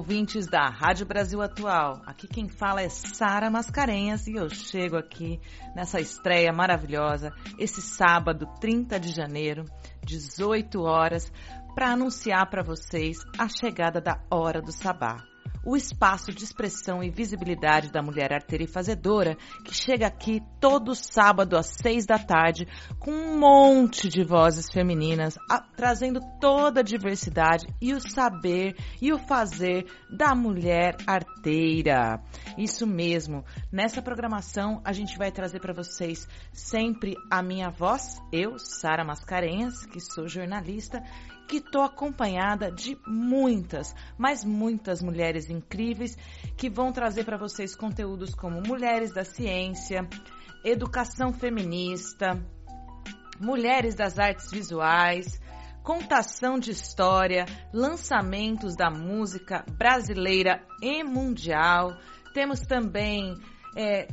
ouvintes da Rádio Brasil Atual. Aqui quem fala é Sara Mascarenhas e eu chego aqui nessa estreia maravilhosa esse sábado, 30 de janeiro, 18 horas, para anunciar para vocês a chegada da Hora do Sabá o espaço de expressão e visibilidade da mulher arteira e fazedora, que chega aqui todo sábado às seis da tarde com um monte de vozes femininas, a, trazendo toda a diversidade e o saber e o fazer da mulher arteira. Isso mesmo. Nessa programação a gente vai trazer para vocês sempre a minha voz, eu, Sara Mascarenhas, que sou jornalista, que estou acompanhada de muitas, mas muitas mulheres incríveis que vão trazer para vocês conteúdos como Mulheres da Ciência, Educação Feminista, Mulheres das Artes Visuais, contação de história, lançamentos da música brasileira e mundial. Temos também é,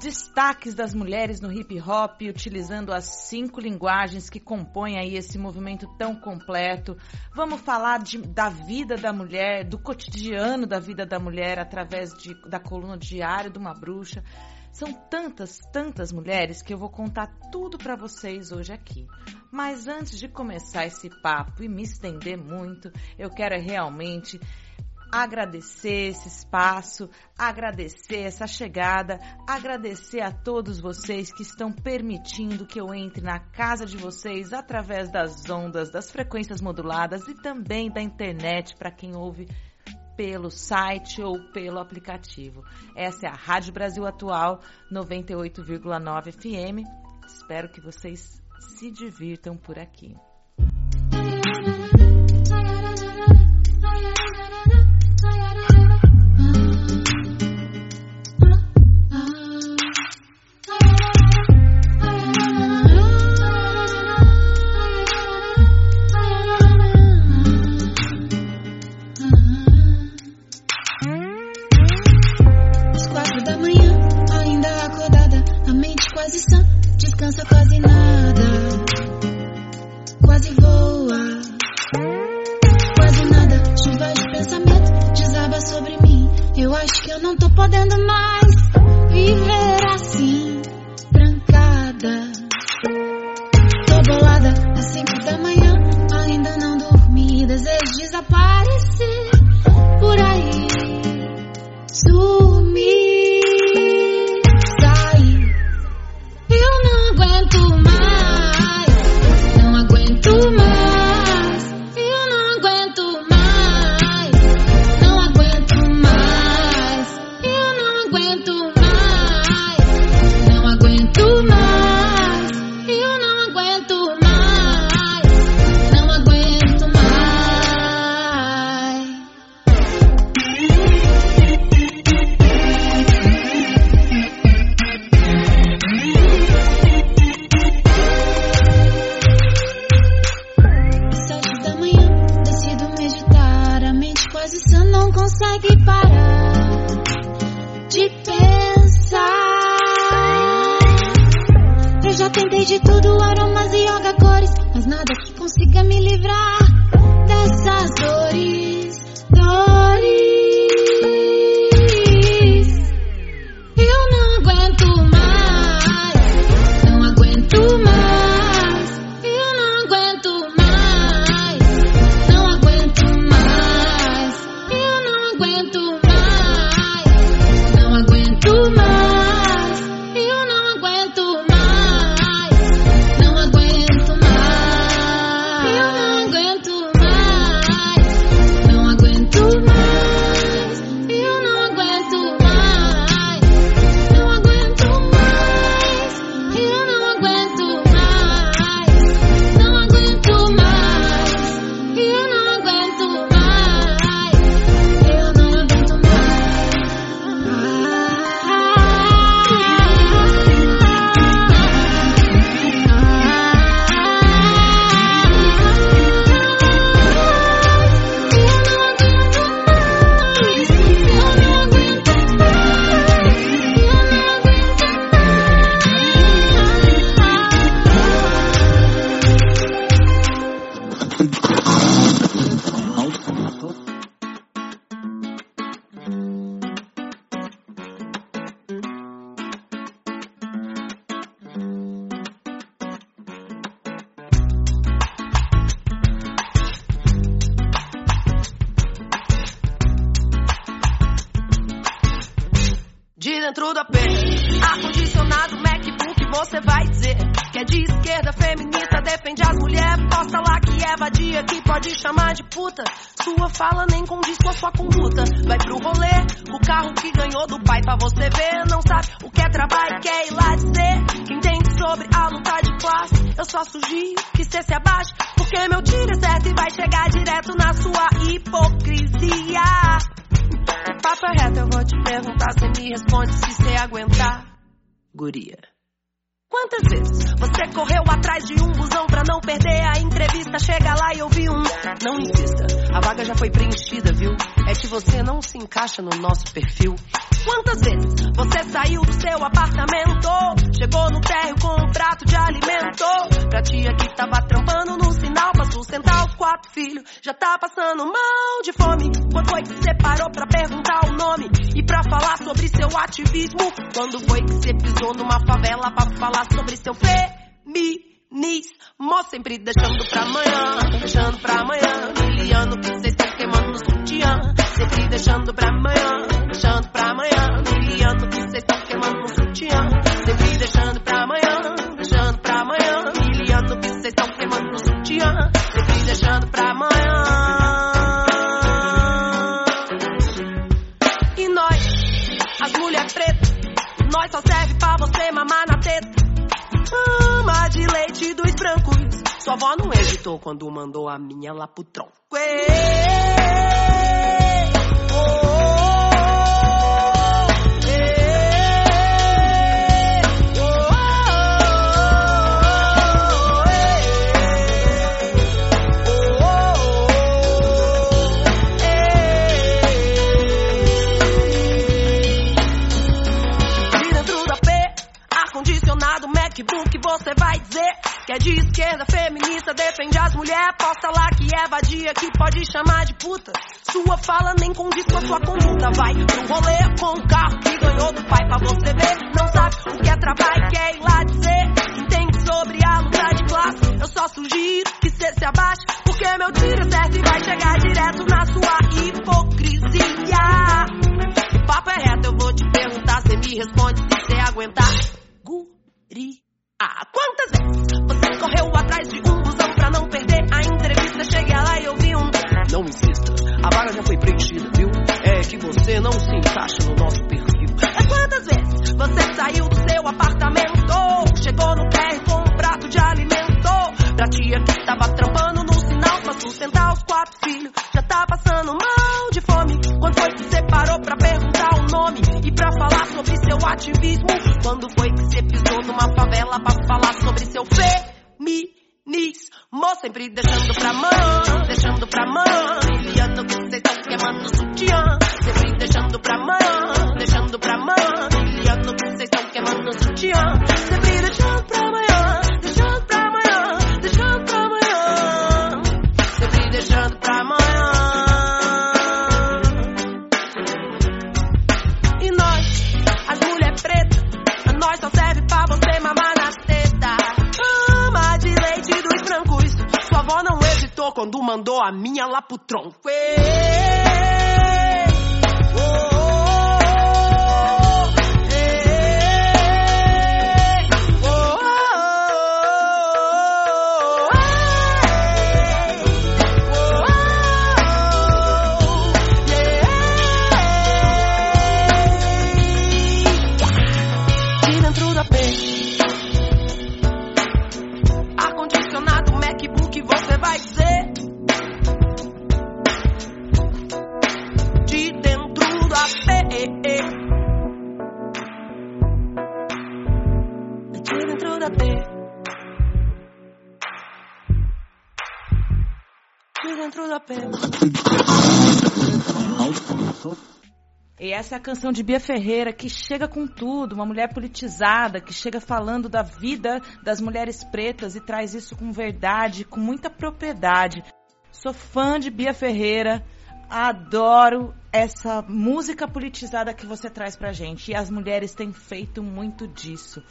destaques das mulheres no hip hop, utilizando as cinco linguagens que compõem aí esse movimento tão completo. Vamos falar de, da vida da mulher, do cotidiano da vida da mulher através de, da coluna diária de uma bruxa. São tantas, tantas mulheres que eu vou contar tudo para vocês hoje aqui. Mas antes de começar esse papo e me estender muito, eu quero realmente agradecer esse espaço, agradecer essa chegada, agradecer a todos vocês que estão permitindo que eu entre na casa de vocês através das ondas, das frequências moduladas e também da internet para quem ouve pelo site ou pelo aplicativo. Essa é a Rádio Brasil Atual 98,9 FM. Espero que vocês se divirtam por aqui. quase nada, quase voa, quase nada. Chuva de pensamento desaba sobre mim. Eu acho que eu não tô podendo mais viver assim, trancada. Tô bolada é às cinco da manhã, ainda não dormi. Desejo desaparecer por aí. Sua que é vadia, que pode chamar de puta. Sua fala nem condiz com a sua conduta, vai pro rolê com o carro que ganhou do pai pra você ver, não sabe o que é trabalho, quer ir lá dizer, entende sobre a luta de classe, eu só sugiro que cê se abaixe, porque meu tiro certo e vai chegar direto na sua hipocrisia. O papo é reto, eu vou te perguntar, cê me responde se cê aguentar. Guri. Ah, quantas vezes você correu atrás de um Não insista, a vaga já foi preenchida, viu? É que você não se encaixa no nosso perfil. É quantas vezes você saiu do seu apartamento? Chegou no térreo com um prato de alimento. Pra tia que tava trampando no sinal pra sustentar os quatro filhos. Já tá passando mal de fome. Quando foi que você parou pra perguntar o nome? E pra falar sobre seu ativismo? Quando foi que você pisou numa favela pra falar sobre seu feminismo? Sempre deixando pra mão, deixando pra mão. Enviando que vocês estão queimando sutiã. Sempre deixando pra mão, deixando pra mão. Enviando que vocês estão queimando sutiã. Quando mandou a minha lá pro tronco. Ê, oh, E essa é a canção de Bia Ferreira, que chega com tudo, uma mulher politizada, que chega falando da vida das mulheres pretas e traz isso com verdade, com muita propriedade. Sou fã de Bia Ferreira, adoro essa música politizada que você traz pra gente. E as mulheres têm feito muito disso.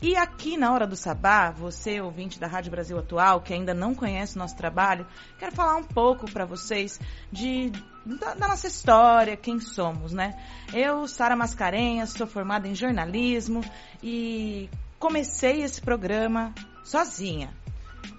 E aqui na Hora do Sabá, você, ouvinte da Rádio Brasil Atual, que ainda não conhece o nosso trabalho, quero falar um pouco para vocês de da, da, nossa história, quem somos, né? Eu, Sara Mascarenhas, sou formada em jornalismo e comecei esse programa sozinha.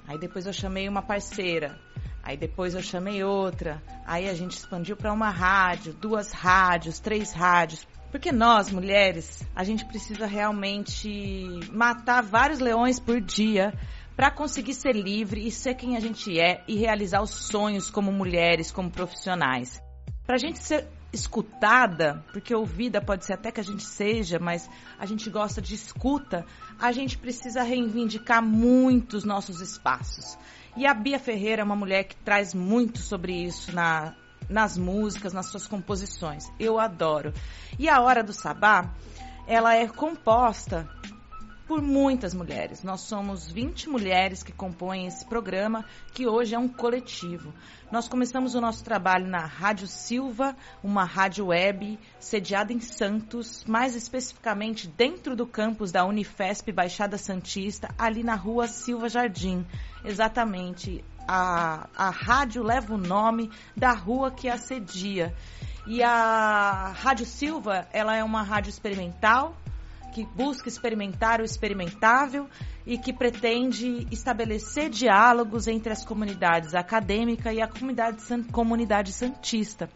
Aí depois eu chamei uma parceira, aí depois eu chamei outra, aí a gente expandiu para uma rádio, duas rádios, três rádios, porque nós, mulheres, a gente precisa realmente matar vários leões por dia para conseguir ser livre e ser quem a gente é e realizar os sonhos como mulheres, como profissionais. Para a gente ser escutada, porque ouvida pode ser até que a gente seja, mas a gente gosta de escuta, a gente precisa reivindicar muito os nossos espaços. E a Bia Ferreira é uma mulher que traz muito sobre isso na nas músicas, nas suas composições. Eu adoro. E a Hora do Sabá, ela é composta por muitas mulheres. Nós somos 20 mulheres que compõem esse programa, que hoje é um coletivo. Nós começamos o nosso trabalho na Rádio Silva, uma rádio web sediada em Santos, mais especificamente dentro do campus da Unifesp Baixada Santista, ali na rua Silva Jardim. Exatamente a, a rádio leva o nome da rua que a cedia. E a Rádio Silva, ela é uma rádio experimental, que busca experimentar o experimentável e que pretende estabelecer diálogos entre as comunidades acadêmica e a comunidade, comunidade santista.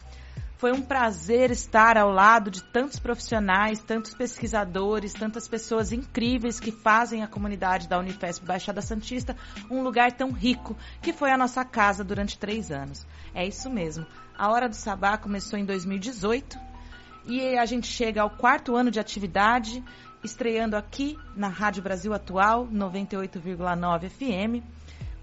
Foi um prazer estar ao lado de tantos profissionais, tantos pesquisadores, tantas pessoas incríveis que fazem a comunidade da Unifesp Baixada Santista um lugar tão rico, que foi a nossa casa durante três anos. É isso mesmo. A Hora do Sabá começou em 2018 e a gente chega ao quarto ano de atividade, estreando aqui na Rádio Brasil Atual, 98,9 FM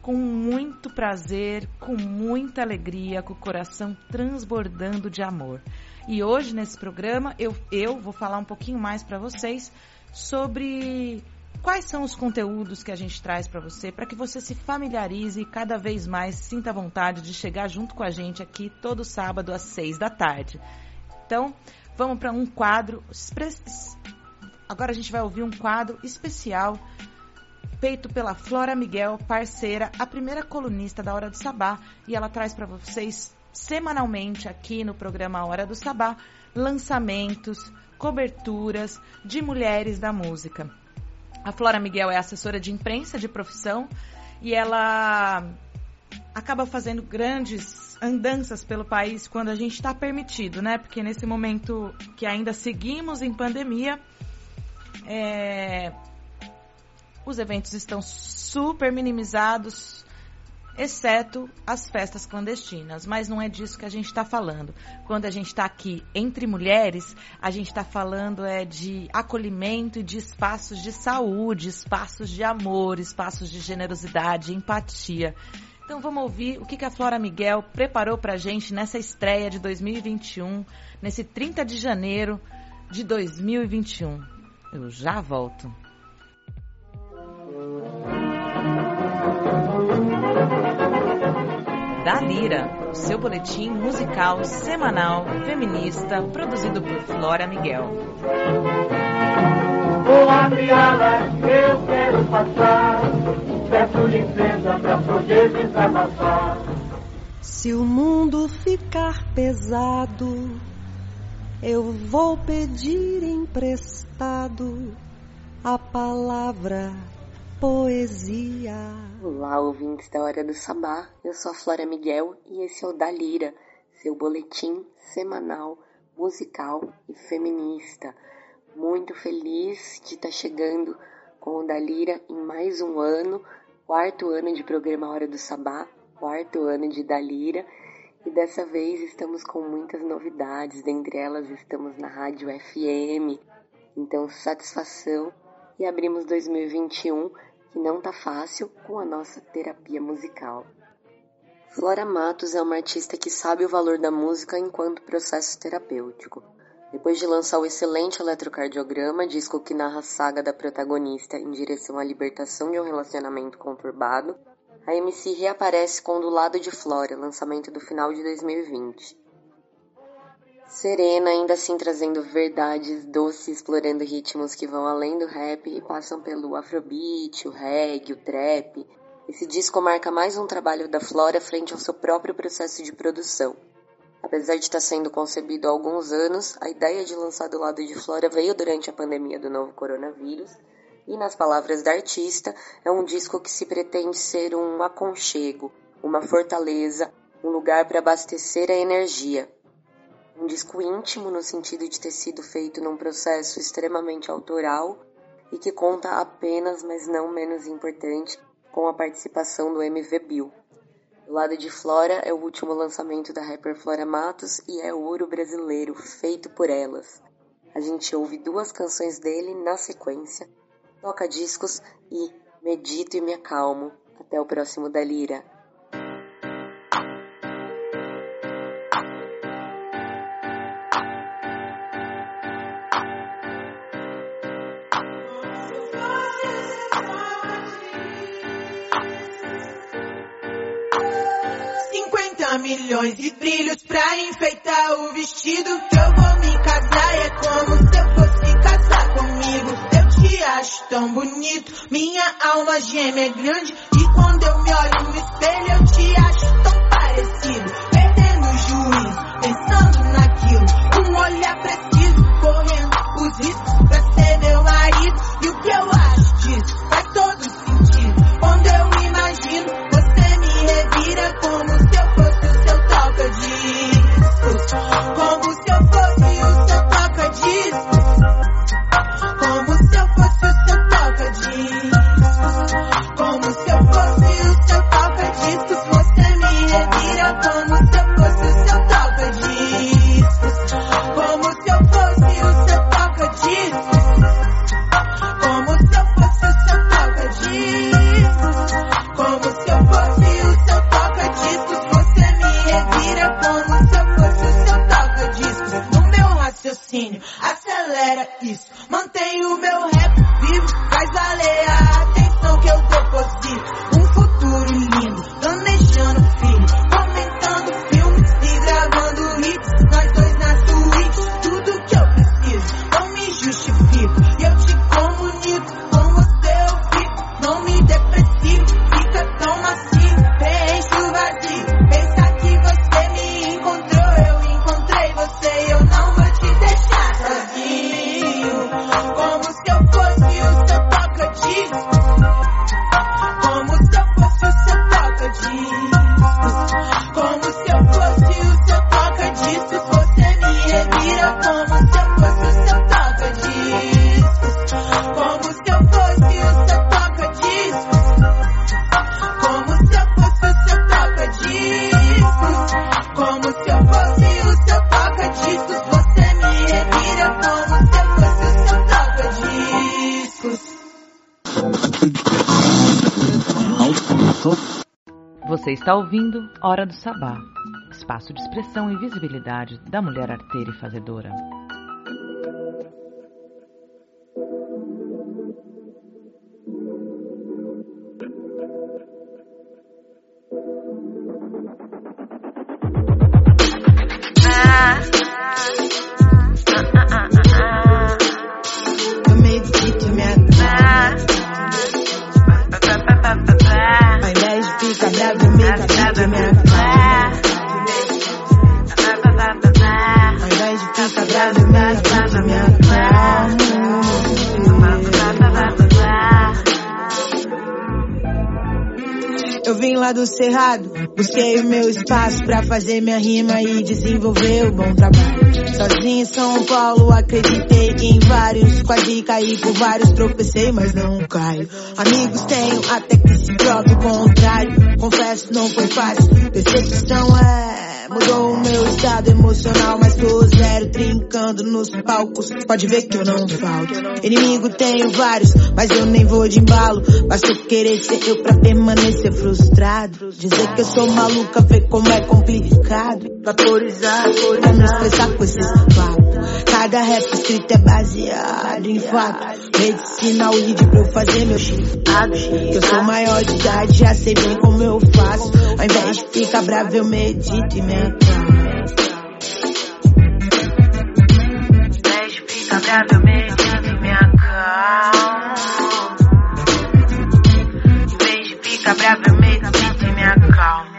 com muito prazer, com muita alegria, com o coração transbordando de amor. E hoje nesse programa eu, eu vou falar um pouquinho mais para vocês sobre quais são os conteúdos que a gente traz para você, para que você se familiarize e cada vez mais sinta vontade de chegar junto com a gente aqui todo sábado às seis da tarde. Então, vamos para um quadro. Agora a gente vai ouvir um quadro especial feito pela Flora Miguel, parceira, a primeira colunista da Hora do Sabá, e ela traz para vocês semanalmente aqui no programa Hora do Sabá lançamentos, coberturas de mulheres da música. A Flora Miguel é assessora de imprensa de profissão e ela acaba fazendo grandes andanças pelo país quando a gente está permitido, né? Porque nesse momento que ainda seguimos em pandemia, é, os eventos estão super minimizados, exceto as festas clandestinas. Mas não é disso que a gente está falando. Quando a gente está aqui entre mulheres, a gente está falando é de acolhimento e de espaços de saúde, espaços de amor, espaços de generosidade, empatia. Então vamos ouvir o que a Flora Miguel preparou para a gente nessa estreia de 2021, nesse 30 de janeiro de 2021. Eu já volto. Da Lira, o seu boletim musical semanal feminista produzido por Flora Miguel. Vou abrir alas, eu quero passar, peço licença pra poder desabafar. Se o mundo ficar pesado, eu vou pedir emprestado a palavra poesia. Olá, ouvintes da Hora do Sabá. Eu sou a Flora Miguel e esse é o Da Lira, seu boletim semanal, musical e feminista. Muito feliz de estar chegando com o Da Lira em mais um ano, quarto ano de programa Hora do Sabá, quarto ano de Da Lira. E dessa vez estamos com muitas novidades, dentre elas estamos na Rádio FM. Então, satisfação e abrimos 2021 que não tá fácil com a nossa terapia musical. Flora Matos é uma artista que sabe o valor da música enquanto processo terapêutico. Depois de lançar o excelente eletrocardiograma, disco que narra a saga da protagonista em direção à libertação de um relacionamento conturbado, a MC reaparece com Do Lado de Flora, lançamento do final de 2020. Serena, ainda assim trazendo verdades doces, explorando ritmos que vão além do rap e passam pelo afrobeat, o reggae, o trap. Esse disco marca mais um trabalho da Flora frente ao seu próprio processo de produção. Apesar de estar sendo concebido há alguns anos, a ideia de lançar do lado de Flora veio durante a pandemia do novo coronavírus, e nas palavras da artista, é um disco que se pretende ser um aconchego, uma fortaleza, um lugar para abastecer a energia, um disco íntimo no sentido de ter sido feito num processo extremamente autoral e que conta apenas, mas não menos importante, com a participação do MV Bill. O lado de Flora é o último lançamento da rapper Flora Matos e é ouro brasileiro, feito por elas. A gente ouve duas canções dele na sequência, toca discos e medito e me acalmo. Até o próximo da Lira. Milhões de brilhos pra enfeitar o vestido que eu vou me casar. É como se eu fosse casar comigo. Eu te acho tão bonito, minha alma gêmea é grande. E quando eu me olho no espelho, eu te acho tão parecido. Perdendo o juízo, pensando naquilo. Um olhar preciso, correndo os riscos está ouvindo Hora do Sabá, espaço de expressão e visibilidade da mulher arteira e fazedora. Espaço pra fazer minha rima e desenvolver o bom trabalho. Sozinho em São Paulo, acreditei em vários, quase caí por vários, tropecei, mas não caio. Amigos tenho até que se prove o contrário. Confesso, não foi fácil. Decepção é, mudou o meu estado emocional, mas tô zero, trincando nos palcos. Pode ver que eu não falto. Inimigo tenho vários, mas eu nem vou de embalo. Basta querer ser eu pra permanecer frustrado. Dizer que eu sou maluca, ver como é complicado. Vaporizar, pra expressar com esses papos. Cada rap escrito é baseado em fato. Medicina o lead pra eu fazer meu chifrado. Que eu sou maior de idade, já sei bem como eu faço. Ao invés de ficar bravo, eu medito e me acalmo. brava, eu medito me acalmo. Em vez de ficar brava, eu medito e me acalmo.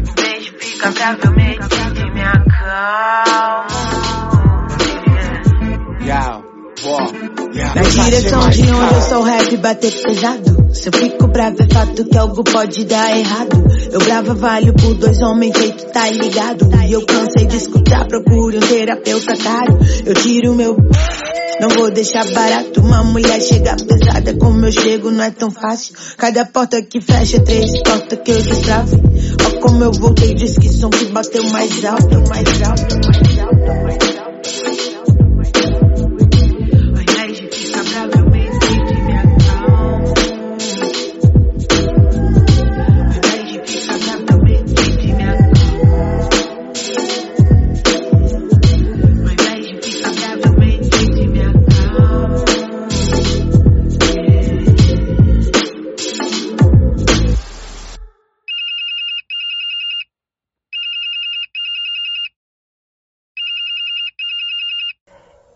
Em vez de ficar brava, eu medito Na direção de onde eu sou rap bater pesado. Se eu fico bravo é fato que algo pode dar errado. Eu brava valho por dois homens feito tá ligado. E eu cansei de escutar, procure um terapeuta caro. Eu tiro meu. Não vou deixar barato. Uma mulher chega pesada como eu chego, não é tão fácil. Cada porta que fecha, três portas que eu destrave. Ó como eu voltei, diz que som que bateu mais alto, mais alto, mais alto, mais alto.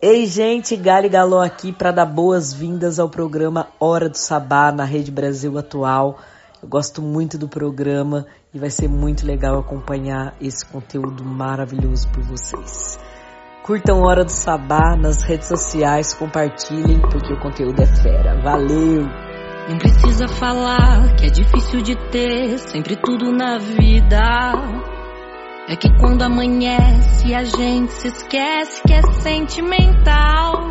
Ei, gente, Gali Galó aqui para dar boas-vindas ao programa Hora do Sabá na Rede Brasil Atual. Eu gosto muito do programa e vai ser muito legal acompanhar esse conteúdo maravilhoso por vocês. Curtam Hora do Sabá nas redes sociais, compartilhem porque o conteúdo é fera. Valeu! Não precisa falar que é difícil de ter sempre tudo na vida. É que quando amanhece a gente se esquece que é sentimental.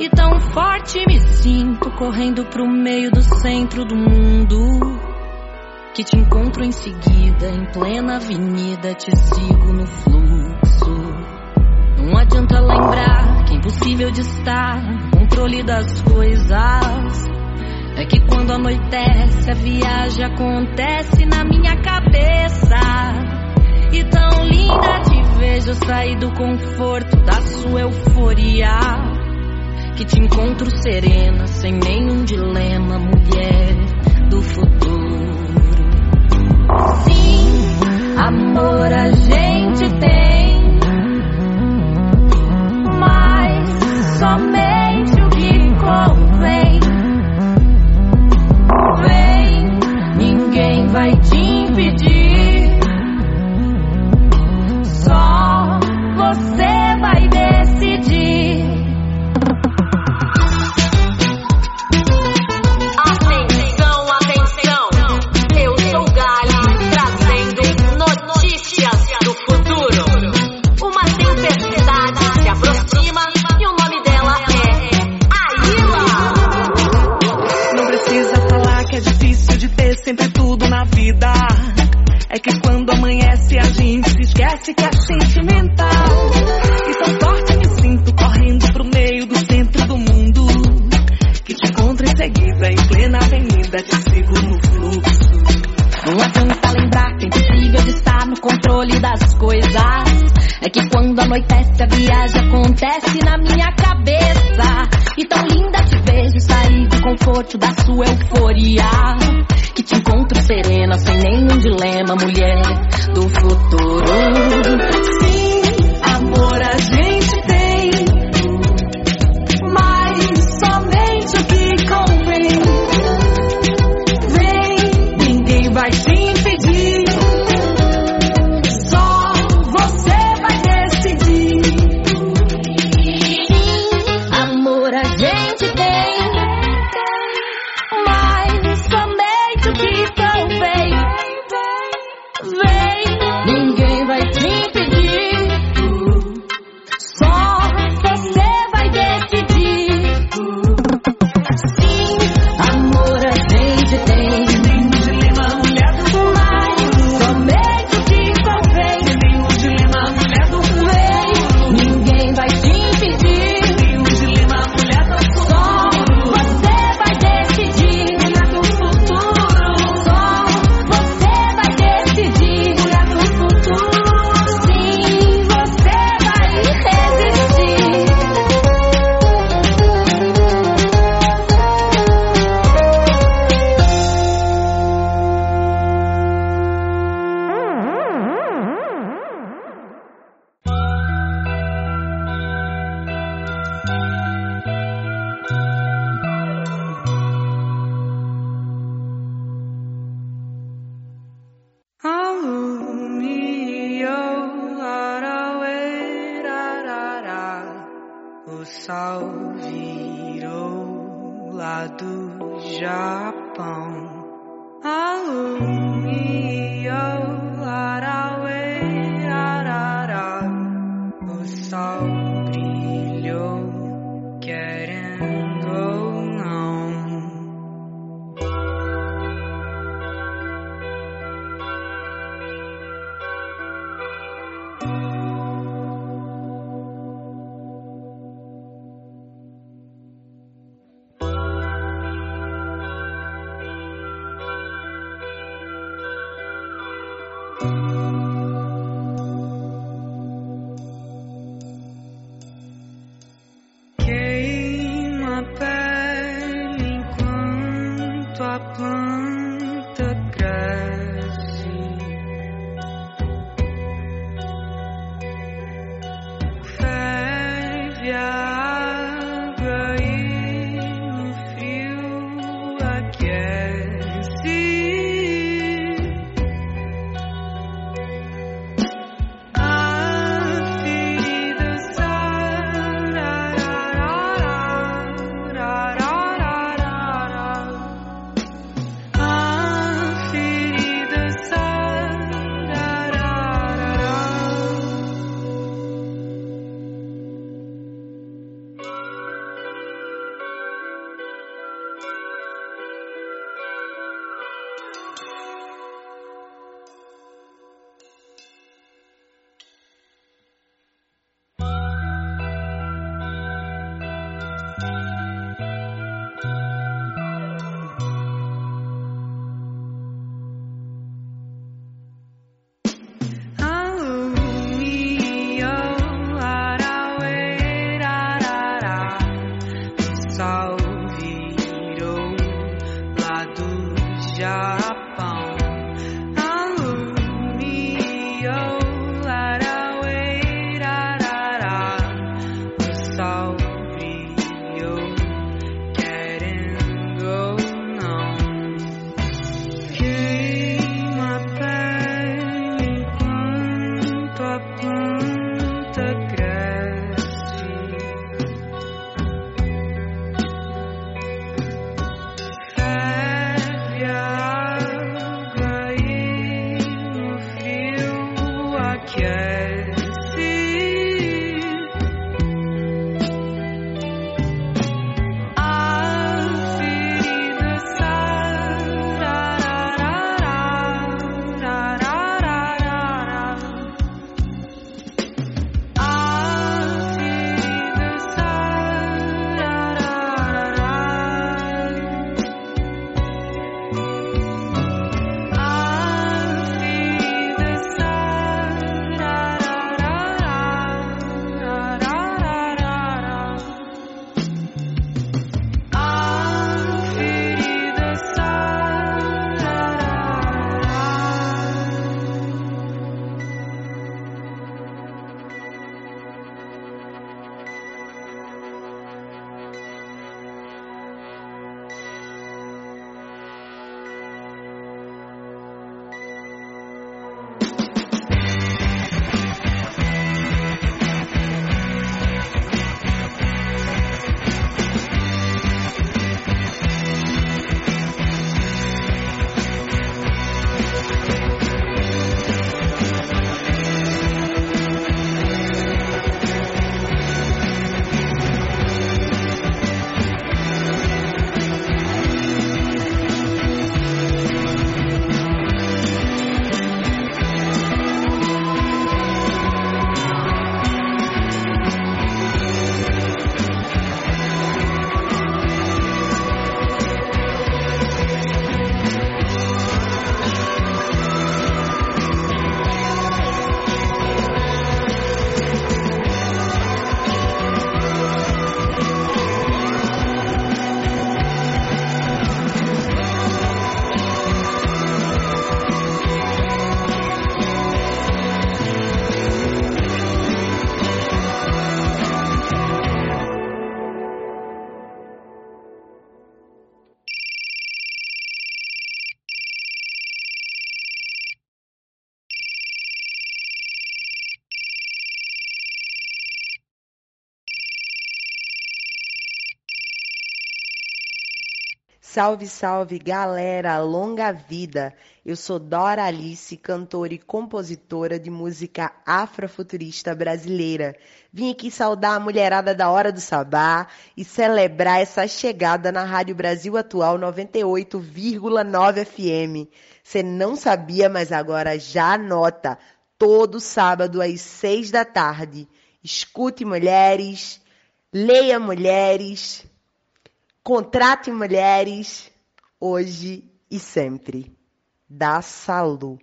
E tão forte me sinto correndo pro meio do centro do mundo. Que te encontro em seguida, em plena avenida, te sigo no fluxo. Não adianta lembrar que é impossível de estar no controle das coisas. É que quando anoitece, a viagem acontece na minha cabeça. Vejo sair do conforto da sua euforia. Que te encontro serena, sem nenhum dilema, mulher do futuro. Sim, amor a gente tem, mas somente o que convém. Vem, ninguém vai te impedir. Anoitece a viagem acontece na minha cabeça. E tão linda te vejo sair do conforto da sua euforia. Que te encontro serena, sem nenhum dilema, mulher do futuro. Sim, Salve, salve, galera, longa vida. Eu sou Dora Alice, cantora e compositora de música afrofuturista brasileira. Vim aqui saudar a mulherada da Hora do Sabá e celebrar essa chegada na Rádio Brasil Atual 98,9 FM. Você não sabia, mas agora já anota. Todo sábado às seis da tarde. Escute mulheres, leia mulheres, contrate mulheres, hoje e sempre. Da Salu.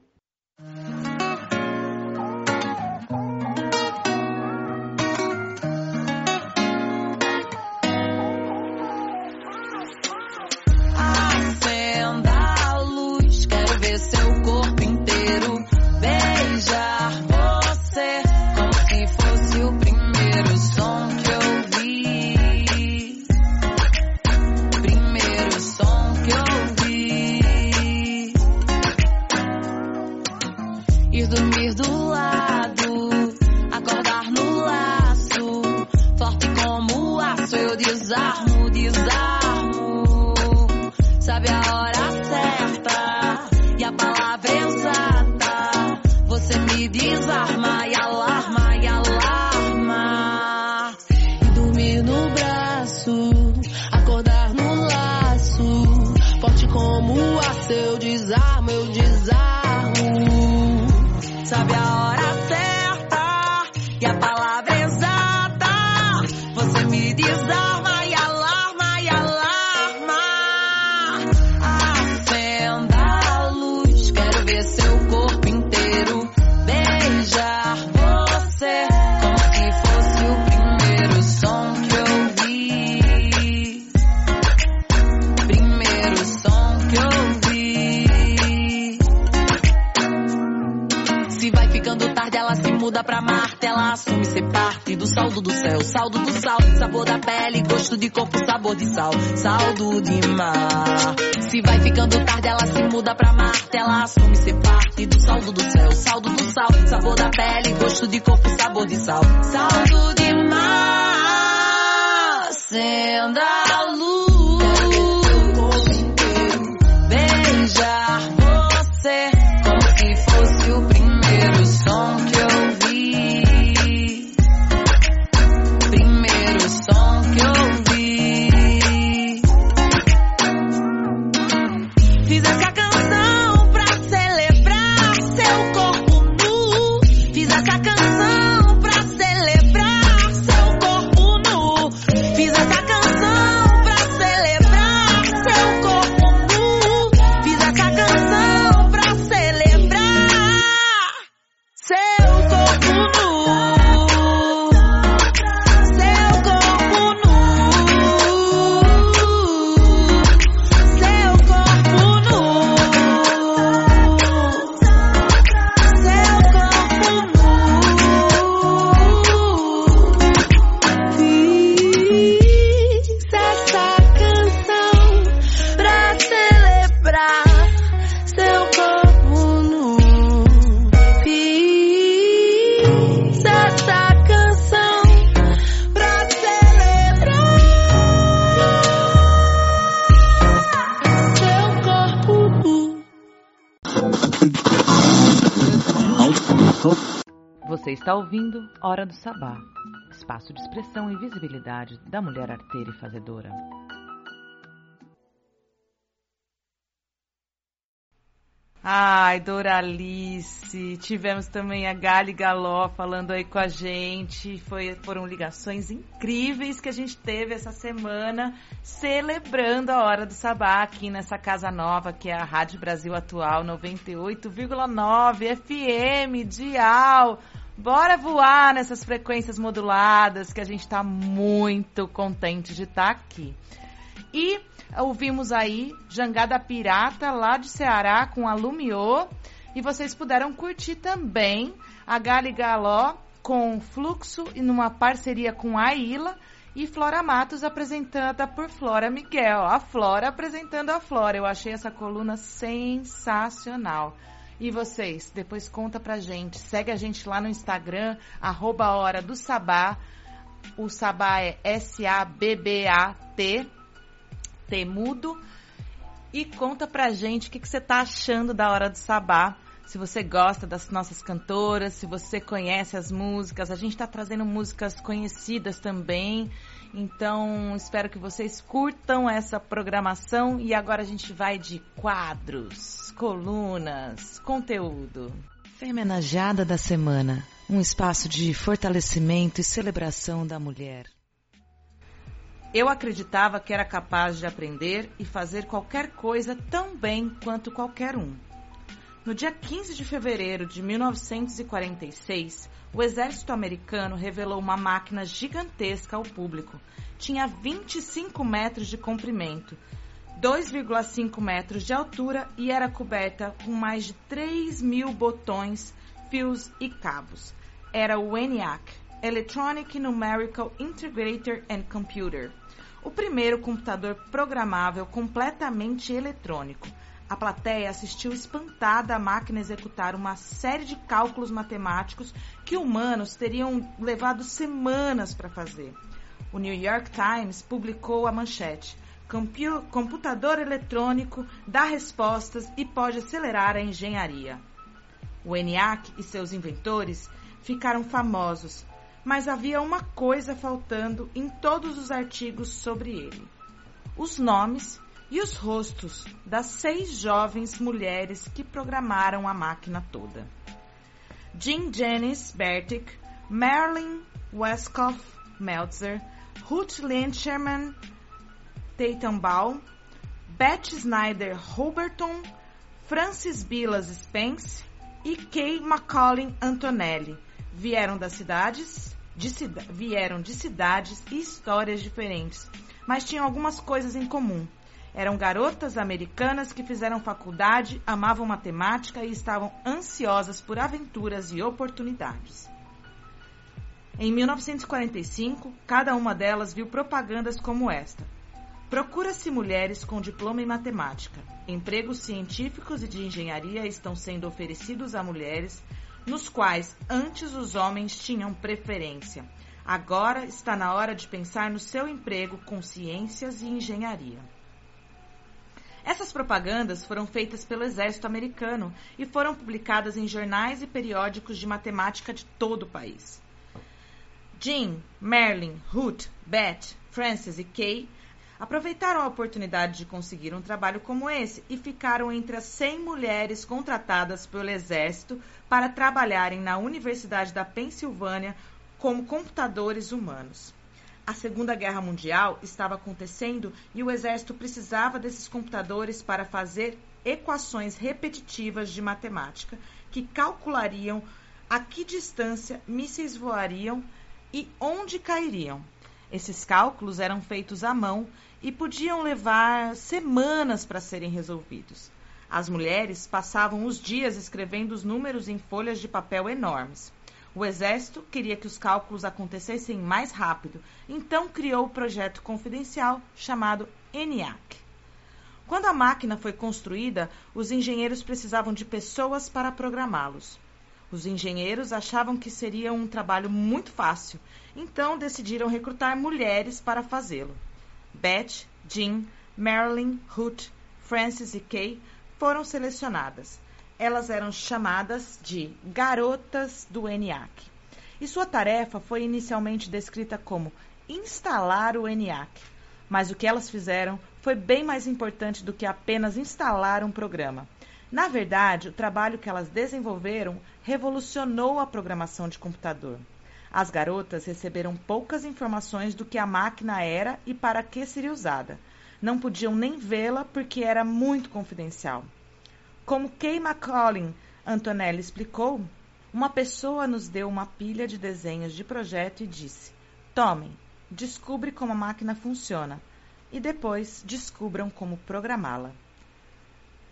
De corpo, sabor de sal. Saldo de mar. Se vai ficando tarde, ela se muda pra Marte. Ela assume ser parte do saldo do céu. Saldo do sal, sabor da pele, gosto de corpo, sabor de sal. Saldo de mar. Acenda a luz. Está ouvindo Hora do Sabá, espaço de expressão e visibilidade da mulher arteira e fazedora. Ai, Doralice, tivemos também a Gali Galó falando aí com a gente. Foi, foram ligações incríveis que a gente teve essa semana, celebrando a Hora do Sabá aqui nessa casa nova, que é a Rádio Brasil Atual 98,9 FM, Dial. Bora voar nessas frequências moduladas, que a gente tá muito contente de estar aqui. E ouvimos aí Jangada Pirata, lá de Ceará, com a Lumiô. E vocês puderam curtir também a Gali Galó com Fluxo e numa parceria com a Ilha. E Flora Matos apresentada por Flora Miguel. A Flora apresentando a Flora. Eu achei essa coluna sensacional. E vocês, depois conta pra gente. Segue a gente lá no Instagram, arroba Hora do Sabá. O Sabá é S-A-B-B-A-T, T mudo. e conta pra gente o que, que você tá achando da Hora do Sabá. Se você gosta das nossas cantoras, se você conhece as músicas, a gente está trazendo músicas conhecidas também. Então, espero que vocês curtam essa programação e agora a gente vai de quadros, colunas, conteúdo. Femenageada da semana, um espaço de fortalecimento e celebração da mulher. Eu acreditava que era capaz de aprender e fazer qualquer coisa tão bem quanto qualquer um. No dia 15 de fevereiro de 1946, o exército americano revelou uma máquina gigantesca ao público. Tinha 25 metros de comprimento, 2,5 metros de altura e era coberta com mais de 3 mil botões, fios e cabos. Era o ENIAC, Electronic Numerical Integrator and Computer, o primeiro computador programável completamente eletrônico. A plateia assistiu espantada a máquina executar uma série de cálculos matemáticos que humanos teriam levado semanas para fazer. O New York Times publicou a manchete: computador eletrônico dá respostas e pode acelerar a engenharia. O ENIAC e seus inventores ficaram famosos, mas havia uma coisa faltando em todos os artigos sobre ele: os nomes e os rostos das seis jovens mulheres que programaram a máquina toda. Jean Janice Bertic, Marilyn Westcott Meltzer, Ruth Lyncherman Tatenbaum, Beth Snyder Huberton, Francis Bilas Spence e Kay McCollin Antonelli vieram das cidades, de cida vieram de cidades e histórias diferentes, mas tinham algumas coisas em comum. Eram garotas americanas que fizeram faculdade, amavam matemática e estavam ansiosas por aventuras e oportunidades. Em 1945, cada uma delas viu propagandas como esta. Procura-se mulheres com diploma em matemática. Empregos científicos e de engenharia estão sendo oferecidos a mulheres, nos quais antes os homens tinham preferência. Agora está na hora de pensar no seu emprego com ciências e engenharia. Essas propagandas foram feitas pelo exército americano e foram publicadas em jornais e periódicos de matemática de todo o país. Jean, Marilyn, Ruth, Beth, Frances e Kay aproveitaram a oportunidade de conseguir um trabalho como esse e ficaram entre as 100 mulheres contratadas pelo exército para trabalharem na Universidade da Pensilvânia como computadores humanos. A Segunda Guerra Mundial estava acontecendo e o exército precisava desses computadores para fazer equações repetitivas de matemática que calculariam a que distância mísseis voariam e onde cairiam. Esses cálculos eram feitos à mão e podiam levar semanas para serem resolvidos. As mulheres passavam os dias escrevendo os números em folhas de papel enormes. O exército queria que os cálculos acontecessem mais rápido, então criou o projeto confidencial chamado ENIAC. Quando a máquina foi construída, os engenheiros precisavam de pessoas para programá-los. Os engenheiros achavam que seria um trabalho muito fácil, então decidiram recrutar mulheres para fazê-lo. Beth, Jean, Marilyn, Ruth, Frances e Kay foram selecionadas. Elas eram chamadas de garotas do ENIAC. E sua tarefa foi inicialmente descrita como instalar o ENIAC. Mas o que elas fizeram foi bem mais importante do que apenas instalar um programa. Na verdade, o trabalho que elas desenvolveram revolucionou a programação de computador. As garotas receberam poucas informações do que a máquina era e para que seria usada. Não podiam nem vê-la porque era muito confidencial. Como Kay McCollin Antonelli explicou, uma pessoa nos deu uma pilha de desenhos de projeto e disse: Tomem, descubra como a máquina funciona e depois descubram como programá-la.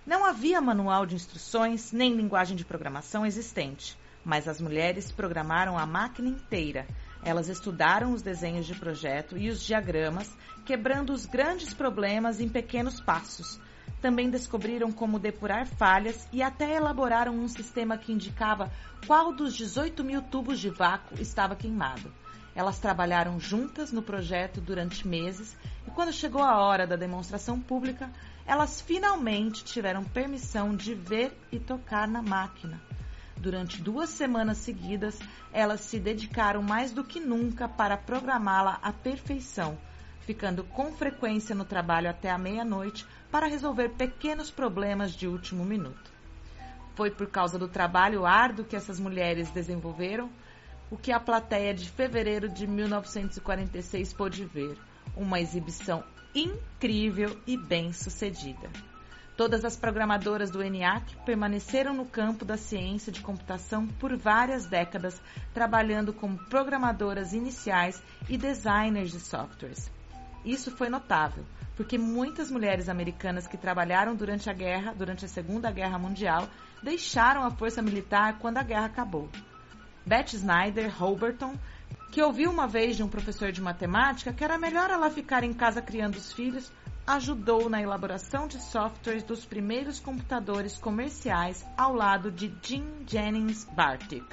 Não havia manual de instruções nem linguagem de programação existente, mas as mulheres programaram a máquina inteira. Elas estudaram os desenhos de projeto e os diagramas, quebrando os grandes problemas em pequenos passos. Também descobriram como depurar falhas e até elaboraram um sistema que indicava qual dos 18 mil tubos de vácuo estava queimado. Elas trabalharam juntas no projeto durante meses e, quando chegou a hora da demonstração pública, elas finalmente tiveram permissão de ver e tocar na máquina. Durante duas semanas seguidas, elas se dedicaram mais do que nunca para programá-la à perfeição, ficando com frequência no trabalho até a meia-noite para resolver pequenos problemas de último minuto. Foi por causa do trabalho árduo que essas mulheres desenvolveram o que a plateia de fevereiro de 1946 pôde ver: uma exibição incrível e bem sucedida. Todas as programadoras do ENIAC permaneceram no campo da ciência de computação por várias décadas, trabalhando como programadoras iniciais e designers de softwares. Isso foi notável, porque muitas mulheres americanas que trabalharam durante a guerra, durante a Segunda Guerra Mundial, deixaram a força militar quando a guerra acabou. Beth Snyder Holberton, que ouviu uma vez de um professor de matemática que era melhor ela ficar em casa criando os filhos, ajudou na elaboração de softwares dos primeiros computadores comerciais ao lado de Jim Jennings Bartik.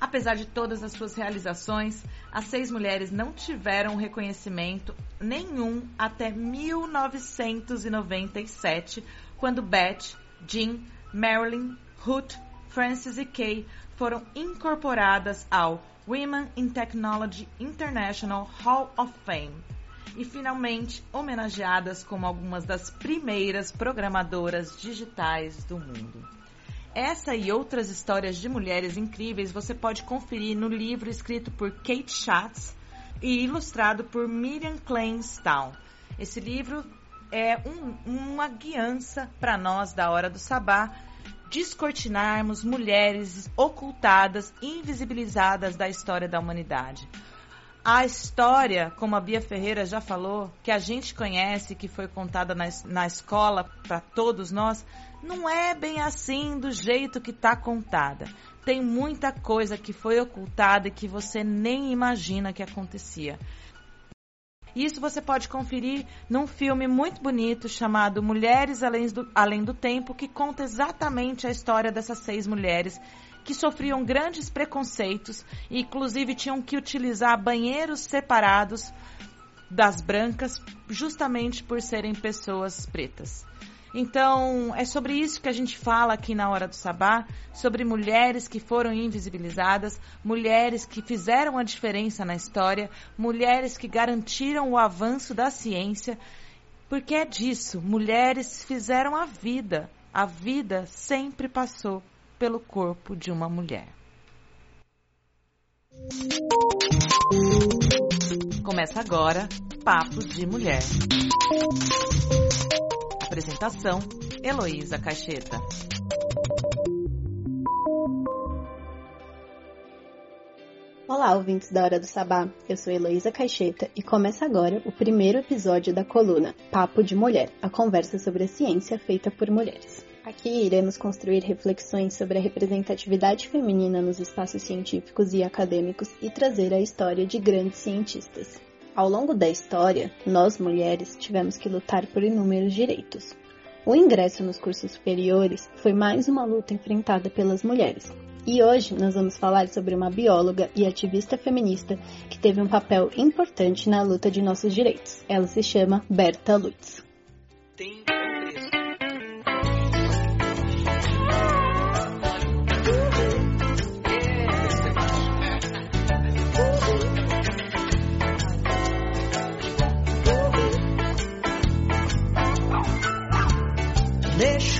Apesar de todas as suas realizações, as seis mulheres não tiveram reconhecimento nenhum até 1997, quando Beth, Jean, Marilyn, Ruth, Frances e Kay foram incorporadas ao Women in Technology International Hall of Fame e finalmente homenageadas como algumas das primeiras programadoras digitais do mundo. Essa e outras histórias de mulheres incríveis você pode conferir no livro escrito por Kate Schatz e ilustrado por Miriam Kleinstown. Esse livro é um, uma guiança para nós da Hora do Sabá descortinarmos mulheres ocultadas, invisibilizadas da história da humanidade. A história, como a Bia Ferreira já falou, que a gente conhece, que foi contada na, na escola para todos nós, não é bem assim do jeito que está contada. Tem muita coisa que foi ocultada e que você nem imagina que acontecia. Isso você pode conferir num filme muito bonito chamado Mulheres Além do, Além do Tempo, que conta exatamente a história dessas seis mulheres que sofriam grandes preconceitos e, inclusive, tinham que utilizar banheiros separados das brancas, justamente por serem pessoas pretas. Então, é sobre isso que a gente fala aqui na Hora do Sabá, sobre mulheres que foram invisibilizadas, mulheres que fizeram a diferença na história, mulheres que garantiram o avanço da ciência, porque é disso, mulheres fizeram a vida. A vida sempre passou pelo corpo de uma mulher. Começa agora Papo de Mulher. Apresentação: Heloísa Caixeta. Olá, ouvintes da Hora do Sabá. Eu sou Heloísa Caixeta e começa agora o primeiro episódio da coluna Papo de Mulher, a conversa sobre a ciência feita por mulheres. Aqui iremos construir reflexões sobre a representatividade feminina nos espaços científicos e acadêmicos e trazer a história de grandes cientistas. Ao longo da história, nós mulheres tivemos que lutar por inúmeros direitos. O ingresso nos cursos superiores foi mais uma luta enfrentada pelas mulheres. E hoje nós vamos falar sobre uma bióloga e ativista feminista que teve um papel importante na luta de nossos direitos. Ela se chama Berta Lutz. Mexo,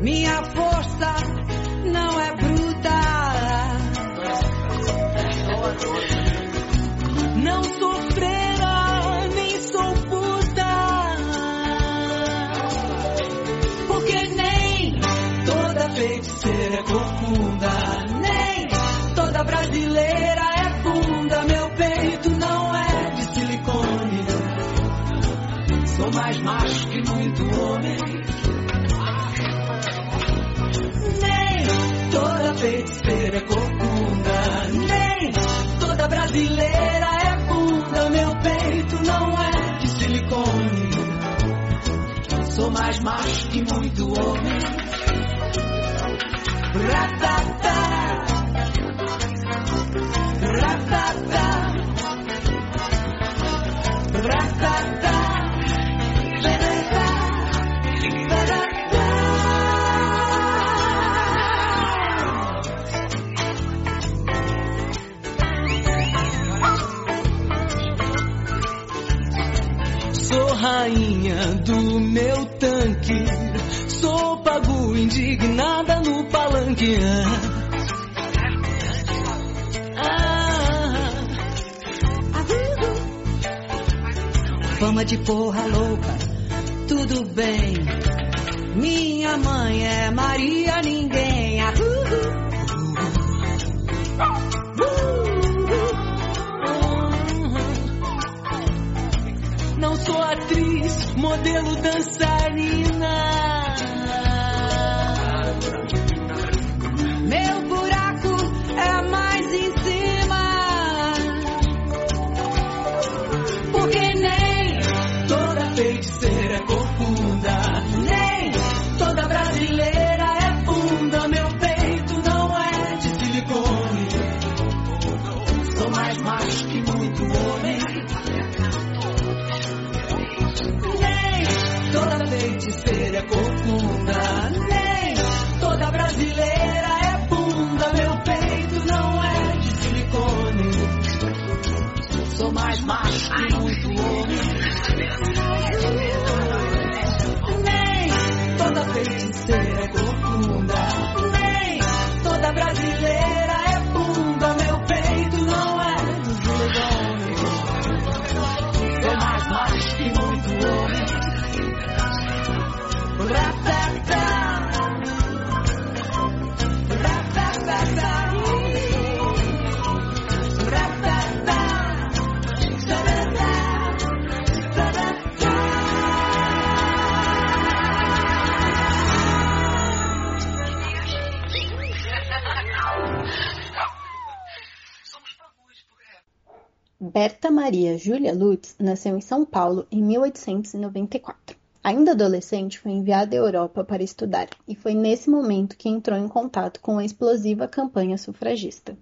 Minha força não é bruta. Júlia Lutz nasceu em São Paulo em 1894. Ainda adolescente, foi enviada à Europa para estudar e foi nesse momento que entrou em contato com a explosiva campanha sufragista.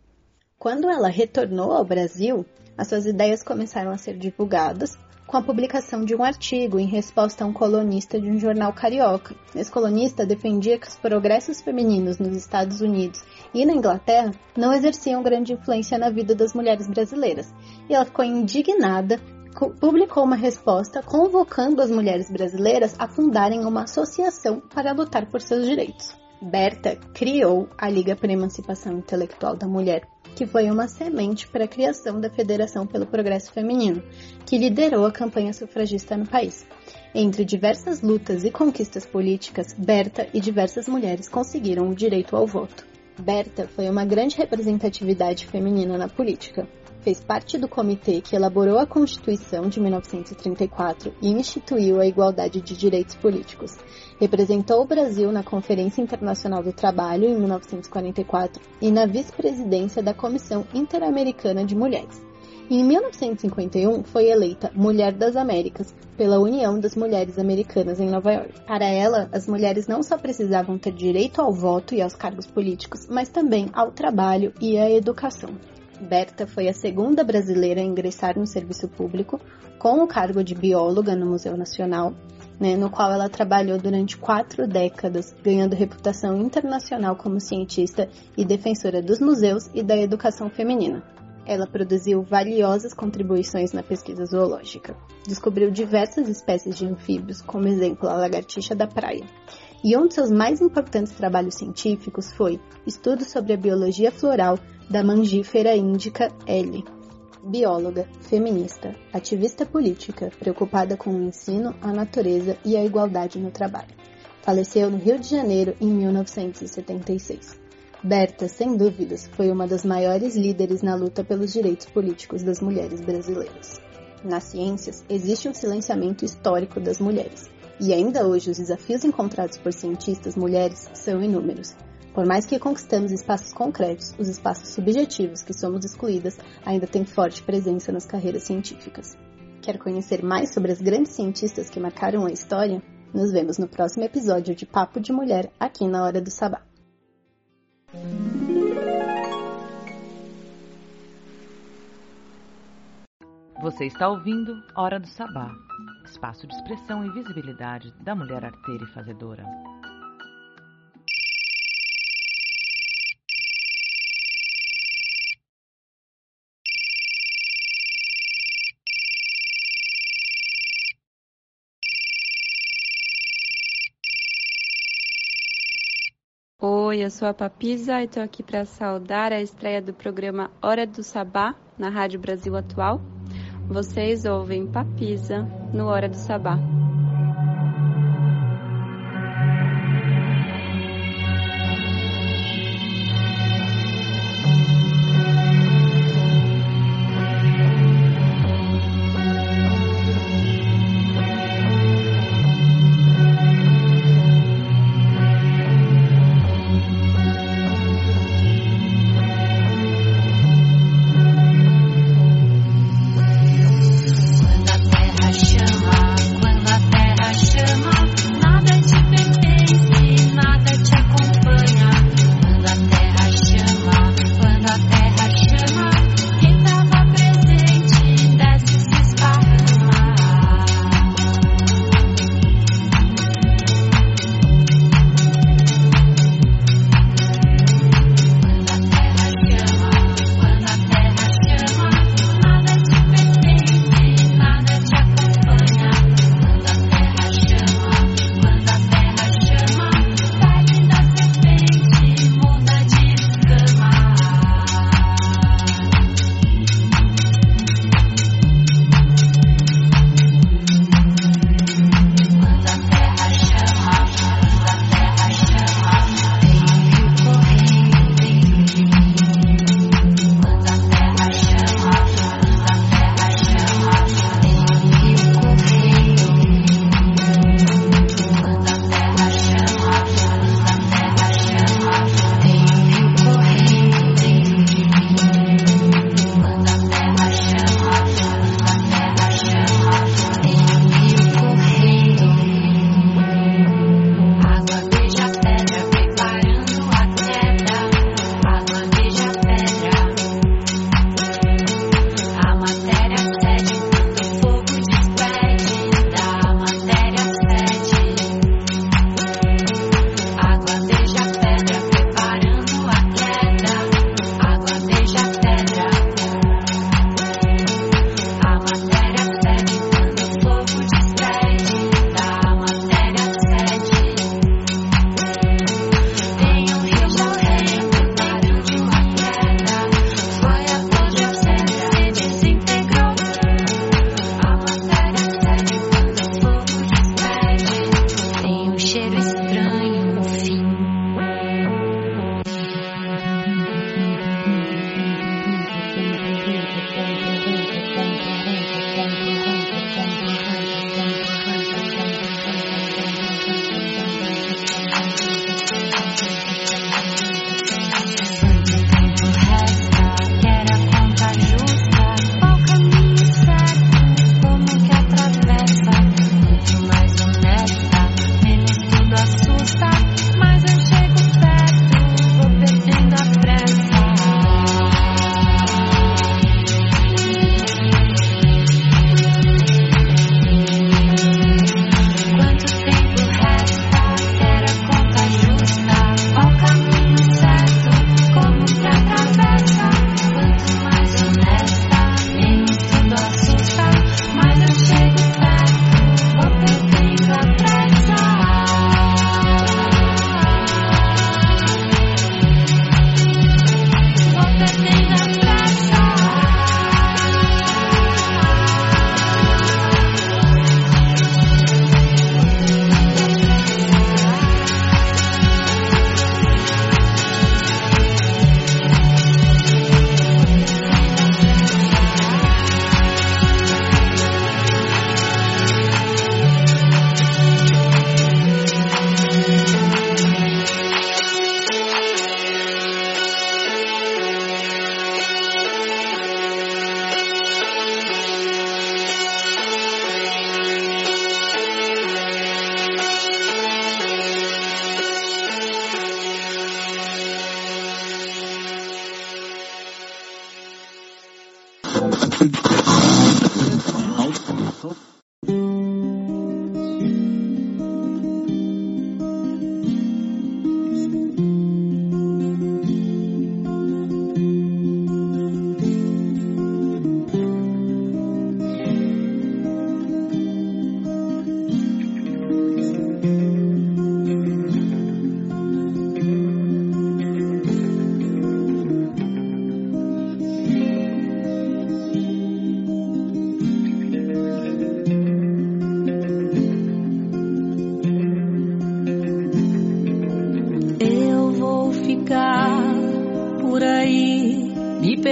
Quando ela retornou ao Brasil, as suas ideias começaram a ser divulgadas com a publicação de um artigo em resposta a um colunista de um jornal carioca. Esse colunista defendia que os progressos femininos nos Estados Unidos e na Inglaterra não exerciam grande influência na vida das mulheres brasileiras. E ela ficou indignada, co- publicou uma resposta convocando as mulheres brasileiras a fundarem uma associação para lutar por seus direitos. Berta criou a Liga para a Emancipação Intelectual da Mulher, que foi uma semente para a criação da Federação pelo Progresso Feminino, que liderou a campanha sufragista no país. Entre diversas lutas e conquistas políticas, Berta e diversas mulheres conseguiram o direito ao voto. Berta foi uma grande representatividade feminina na política. Fez parte do comitê que elaborou a Constituição de 1934 e instituiu a igualdade de direitos políticos. Representou o Brasil na Conferência Internacional do Trabalho em 1944 e na vice-presidência da Comissão Interamericana de Mulheres. Em 1951 foi eleita Mulher das Américas pela União das Mulheres Americanas em Nova York. Para ela, as mulheres não só precisavam ter direito ao voto e aos cargos políticos, mas também ao trabalho e à educação. Berta foi a segunda brasileira a ingressar no serviço público com o cargo de bióloga no Museu Nacional, né, no qual ela trabalhou durante quatro décadas, ganhando reputação internacional como cientista e defensora dos museus e da educação feminina. Ela produziu valiosas contribuições na pesquisa zoológica. Descobriu diversas espécies de anfíbios, como exemplo a lagartixa da praia. E um de seus mais importantes trabalhos científicos foi estudo sobre a biologia floral da mangífera índica L. Bióloga, feminista, ativista política, preocupada com o ensino, a natureza e a igualdade no trabalho. Faleceu no Rio de Janeiro em 1976. Berta, sem dúvidas, foi uma das maiores líderes na luta pelos direitos políticos das mulheres brasileiras. Nas ciências, existe um silenciamento histórico das mulheres, e ainda hoje os desafios encontrados por cientistas mulheres são inúmeros. Por mais que conquistamos espaços concretos, os espaços subjetivos que somos excluídas ainda têm forte presença nas carreiras científicas. Quer conhecer mais sobre as grandes cientistas que marcaram a história? Nos vemos no próximo episódio de Papo de Mulher aqui na Hora do Sabá. Você está ouvindo Hora do Sabá, espaço de expressão e visibilidade da mulher arteira e fazedora. Oi, eu sou a Papisa e estou aqui para saudar a estreia do programa Hora do Sabá na Rádio Brasil Atual. Vocês ouvem Papisa no Hora do Sabá.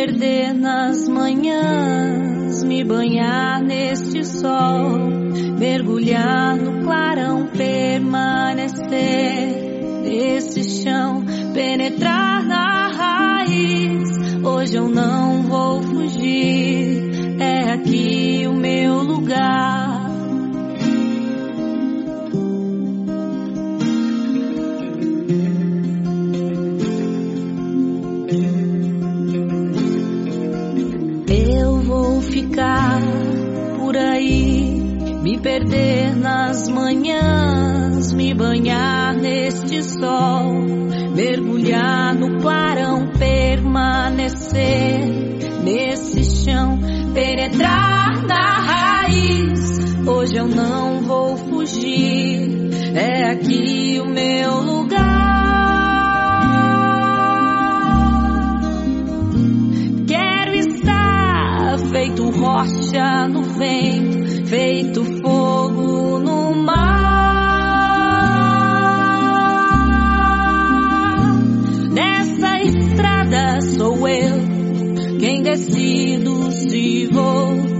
perder nas manhãs, me banhar neste sol, mergulhar no clarão, permanecer banhar neste sol, mergulhar no clarão, permanecer nesse chão, penetrar na raiz. Hoje eu não vou fugir, é aqui o meu lugar. Quero estar feito rocha no vento, feito esquecido se vou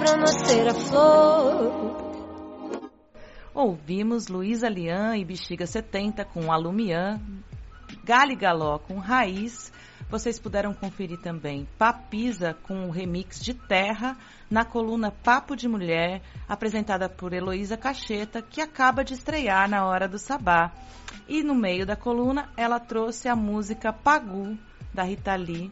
pra nascer a flor. Ouvimos Luísa Lian e Bexiga 70 com Alumian, Gali Galó com Raiz. Vocês puderam conferir também Papisa com o remix de Terra na coluna Papo de Mulher, apresentada por Heloísa Cacheta, que acaba de estrear na Hora do Sabá. E no meio da coluna ela trouxe a música Pagu, da Rita Lee,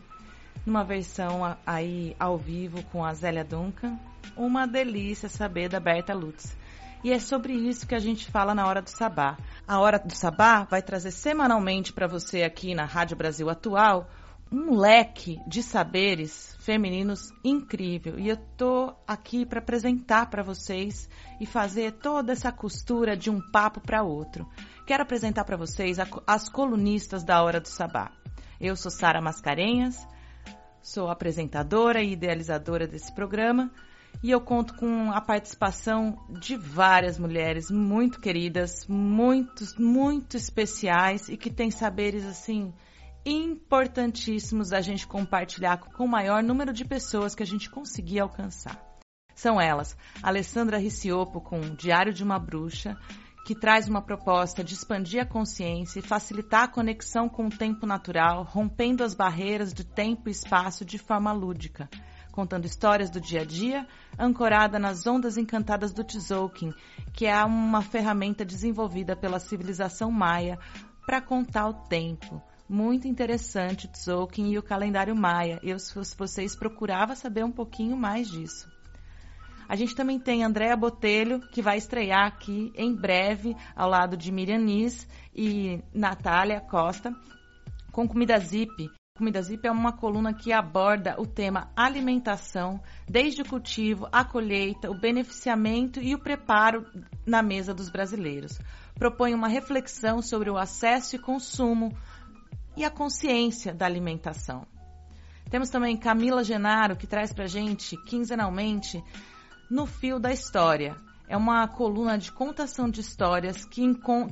numa versão aí ao vivo com a Zélia Duncan. Uma delícia saber da Berta Lutz. E é sobre isso que a gente fala na Hora do Sabá. A Hora do Sabá vai trazer semanalmente para você aqui na Rádio Brasil Atual um leque de saberes femininos incrível. E eu tô aqui para apresentar para vocês e fazer toda essa costura de um papo para outro. Quero apresentar para vocês as colunistas da Hora do Sabá. Eu sou Sara Mascarenhas, sou apresentadora e idealizadora desse programa e eu conto com a participação de várias mulheres muito queridas, muitos, muito especiais e que têm saberes assim importantíssimos a gente compartilhar com o maior número de pessoas que a gente conseguir alcançar. São elas, Alessandra Riciopo com Diário de uma Bruxa, que traz uma proposta de expandir a consciência e facilitar a conexão com o tempo natural, rompendo as barreiras do tempo e espaço de forma lúdica, contando histórias do dia a dia, ancorada nas ondas encantadas do Tzolk'in, que é uma ferramenta desenvolvida pela civilização maia para contar o tempo. Muito interessante Tzolk'in e o calendário maia. Eu, se fosse vocês, procurava saber um pouquinho mais disso. A gente também tem Andréa Botelho, que vai estrear aqui em breve, ao lado de Miriam Nis e Natália Costa, com Comida Zip. Comida Zip é uma coluna que aborda o tema alimentação, desde o cultivo, a colheita, o beneficiamento e o preparo na mesa dos brasileiros. Propõe uma reflexão sobre o acesso e consumo e a consciência da alimentação. Temos também Camila Genaro, que traz pra gente quinzenalmente no Fio da História. É uma coluna de contação de histórias que,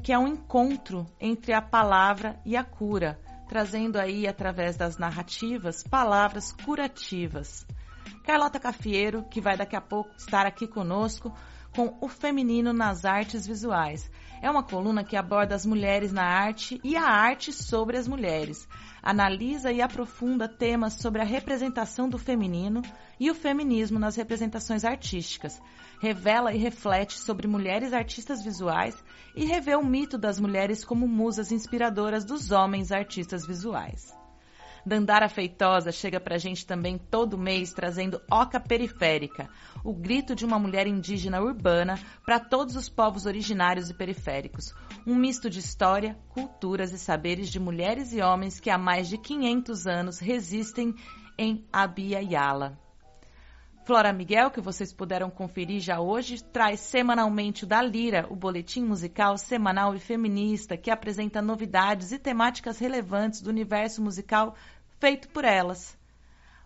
que é um encontro entre a palavra e a cura, trazendo aí, através das narrativas, palavras curativas. Carlota Cafiero, que vai daqui a pouco estar aqui conosco com o feminino nas artes visuais. É uma coluna que aborda as mulheres na arte e a arte sobre as mulheres. Analisa e aprofunda temas sobre a representação do feminino e o feminismo nas representações artísticas. Revela e reflete sobre mulheres artistas visuais e revê o mito das mulheres como musas inspiradoras dos homens artistas visuais. Dandara Feitosa chega pra gente também todo mês trazendo Oca Periférica, o grito de uma mulher indígena urbana para todos os povos originários e periféricos. Um misto de história, culturas e saberes de mulheres e homens que há mais de 500 anos resistem em Abia Yala. Flora Miguel, que vocês puderam conferir já hoje, traz semanalmente o da Lira, o boletim musical semanal e feminista que apresenta novidades e temáticas relevantes do universo musical feito por elas.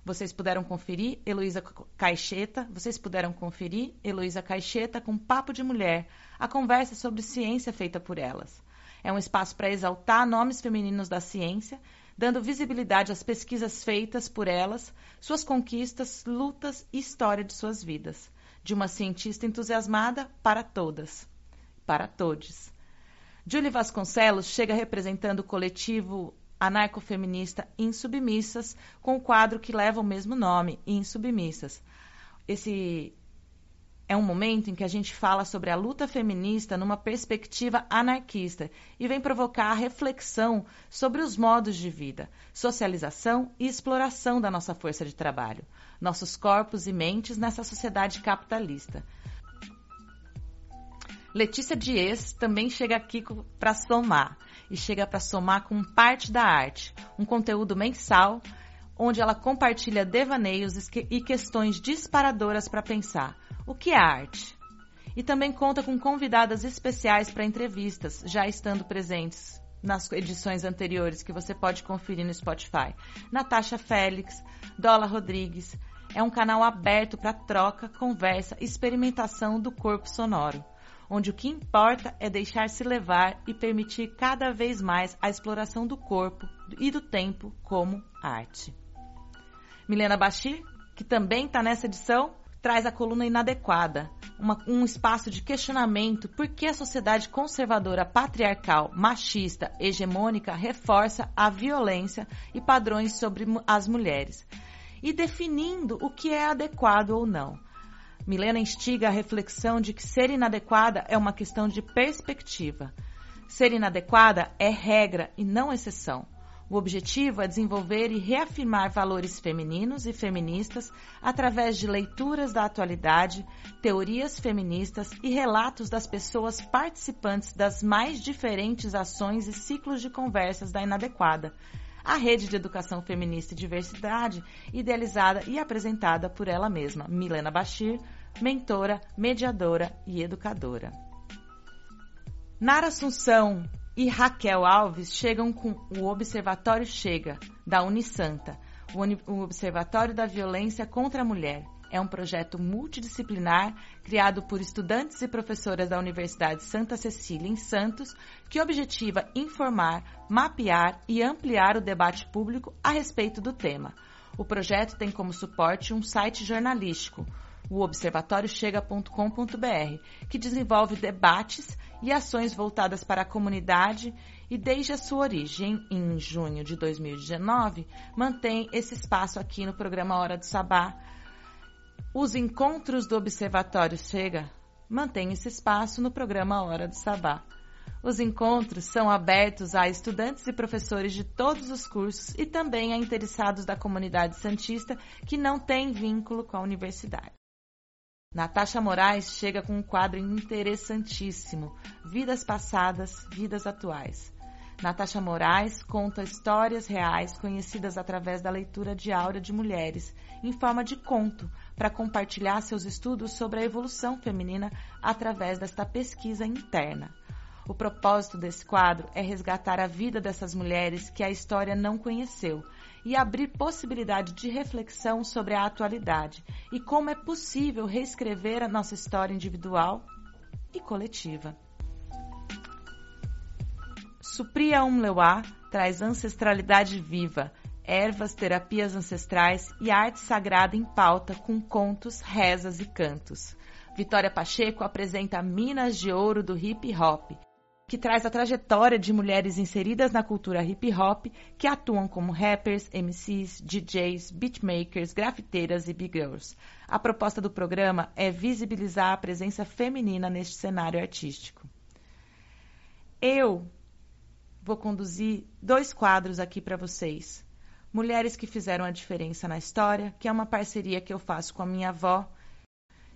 Vocês puderam conferir Heloísa Caixeta, vocês puderam conferir Heloísa Caixeta com Papo de Mulher, a conversa sobre ciência feita por elas. É um espaço para exaltar nomes femininos da ciência, dando visibilidade às pesquisas feitas por elas, suas conquistas, lutas e história de suas vidas. De uma cientista entusiasmada para todas, para todos. Julie Vasconcelos chega representando o coletivo anarcofeminista Insubmissas, com o quadro que leva o mesmo nome, Insubmissas. Esse é um momento em que a gente fala sobre a luta feminista numa perspectiva anarquista e vem provocar a reflexão sobre os modos de vida, socialização e exploração da nossa força de trabalho, nossos corpos e mentes nessa sociedade capitalista. Letícia Dias também chega aqui para somar. E chega para somar com parte da arte, um conteúdo mensal onde ela compartilha devaneios e questões disparadoras para pensar. O que é arte? E também conta com convidadas especiais para entrevistas, já estando presentes nas edições anteriores que você pode conferir no Spotify. Natasha Félix, Dola Rodrigues. É um canal aberto para troca, conversa, experimentação do corpo sonoro onde o que importa é deixar-se levar e permitir cada vez mais a exploração do corpo e do tempo como arte. Milena Bachir, que também está nessa edição, traz a coluna inadequada, uma, um espaço de questionamento por que a sociedade conservadora, patriarcal, machista, hegemônica reforça a violência e padrões sobre as mulheres, e definindo o que é adequado ou não. Milena instiga a reflexão de que ser inadequada é uma questão de perspectiva. Ser inadequada é regra e não exceção. O objetivo é desenvolver e reafirmar valores femininos e feministas através de leituras da atualidade, teorias feministas e relatos das pessoas participantes das mais diferentes ações e ciclos de conversas da Inadequada, a rede de educação feminista e diversidade, idealizada e apresentada por ela mesma, Milena Bachir, mentora, mediadora e educadora. Nara Assunção e Raquel Alves chegam com o Observatório Chega, da Unisanta, o Observatório da Violência contra a Mulher. É um projeto multidisciplinar criado por estudantes e professoras da Universidade Santa Cecília, em Santos, que objetiva informar, mapear e ampliar o debate público a respeito do tema. O projeto tem como suporte um site jornalístico, o observatóriochega.com.br, que desenvolve debates e ações voltadas para a comunidade e desde a sua origem, em junho de 2019, mantém esse espaço aqui no programa Hora do Sabá. Os encontros do Observatório Chega mantêm esse espaço no programa Hora do Sabá. Os encontros são abertos a estudantes e professores de todos os cursos e também a interessados da comunidade santista que não têm vínculo com a universidade. Natasha Moraes chega com um quadro interessantíssimo: Vidas Passadas, Vidas Atuais. Natasha Moraes conta histórias reais conhecidas através da leitura de aura de mulheres, em forma de conto, para compartilhar seus estudos sobre a evolução feminina através desta pesquisa interna. O propósito desse quadro é resgatar a vida dessas mulheres que a história não conheceu e abrir possibilidade de reflexão sobre a atualidade e como é possível reescrever a nossa história individual e coletiva. Supria Umlewa traz ancestralidade viva, ervas, terapias ancestrais e arte sagrada em pauta com contos, rezas e cantos. Vitória Pacheco apresenta Minas de Ouro do Hip Hop, que traz a trajetória de mulheres inseridas na cultura hip hop que atuam como rappers, MCs, DJs, beatmakers, grafiteiras e big girls. A proposta do programa é visibilizar a presença feminina neste cenário artístico. Eu vou conduzir dois quadros aqui para vocês. Mulheres que fizeram a diferença na história, que é uma parceria que eu faço com a minha avó,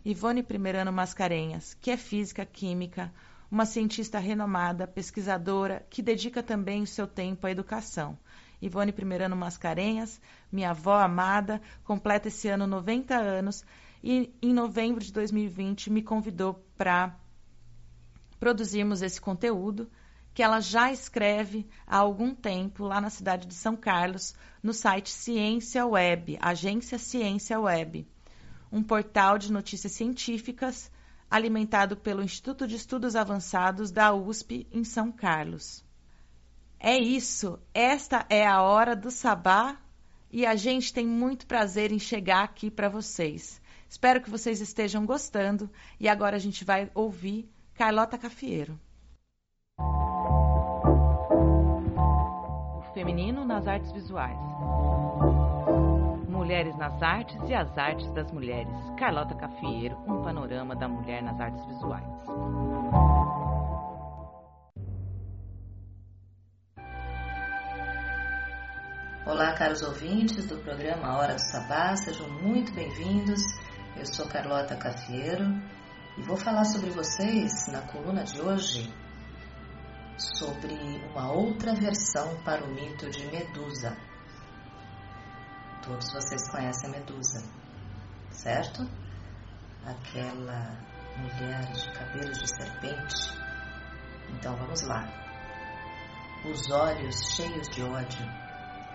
Ivone Primeirano Mascarenhas, que é física, química, uma cientista renomada, pesquisadora, que dedica também o seu tempo à educação. Ivone Primeirano Mascarenhas, minha avó amada, completa esse ano 90 anos e em novembro de 2020 me convidou para produzirmos esse conteúdo que ela já escreve há algum tempo lá na cidade de São Carlos, no site Ciência Web, Agência Ciência Web, um portal de notícias científicas alimentado pelo Instituto de Estudos Avançados da USP em São Carlos. É isso, esta é a hora do sabá e a gente tem muito prazer em chegar aqui para vocês. Espero que vocês estejam gostando e agora a gente vai ouvir Carlota Cafieiro. O feminino nas artes visuais. Mulheres nas Artes e as Artes das Mulheres. Carlota Cafieiro, um panorama da mulher nas artes visuais. Olá, caros ouvintes do programa Hora do Sabá, sejam muito bem-vindos. Eu sou Carlota Cafieiro E vou falar sobre vocês na coluna de hoje sobre uma outra versão para o mito de Medusa. Todos vocês conhecem a Medusa, certo? Aquela mulher de cabelos de serpente. Então vamos lá. Os olhos cheios de ódio,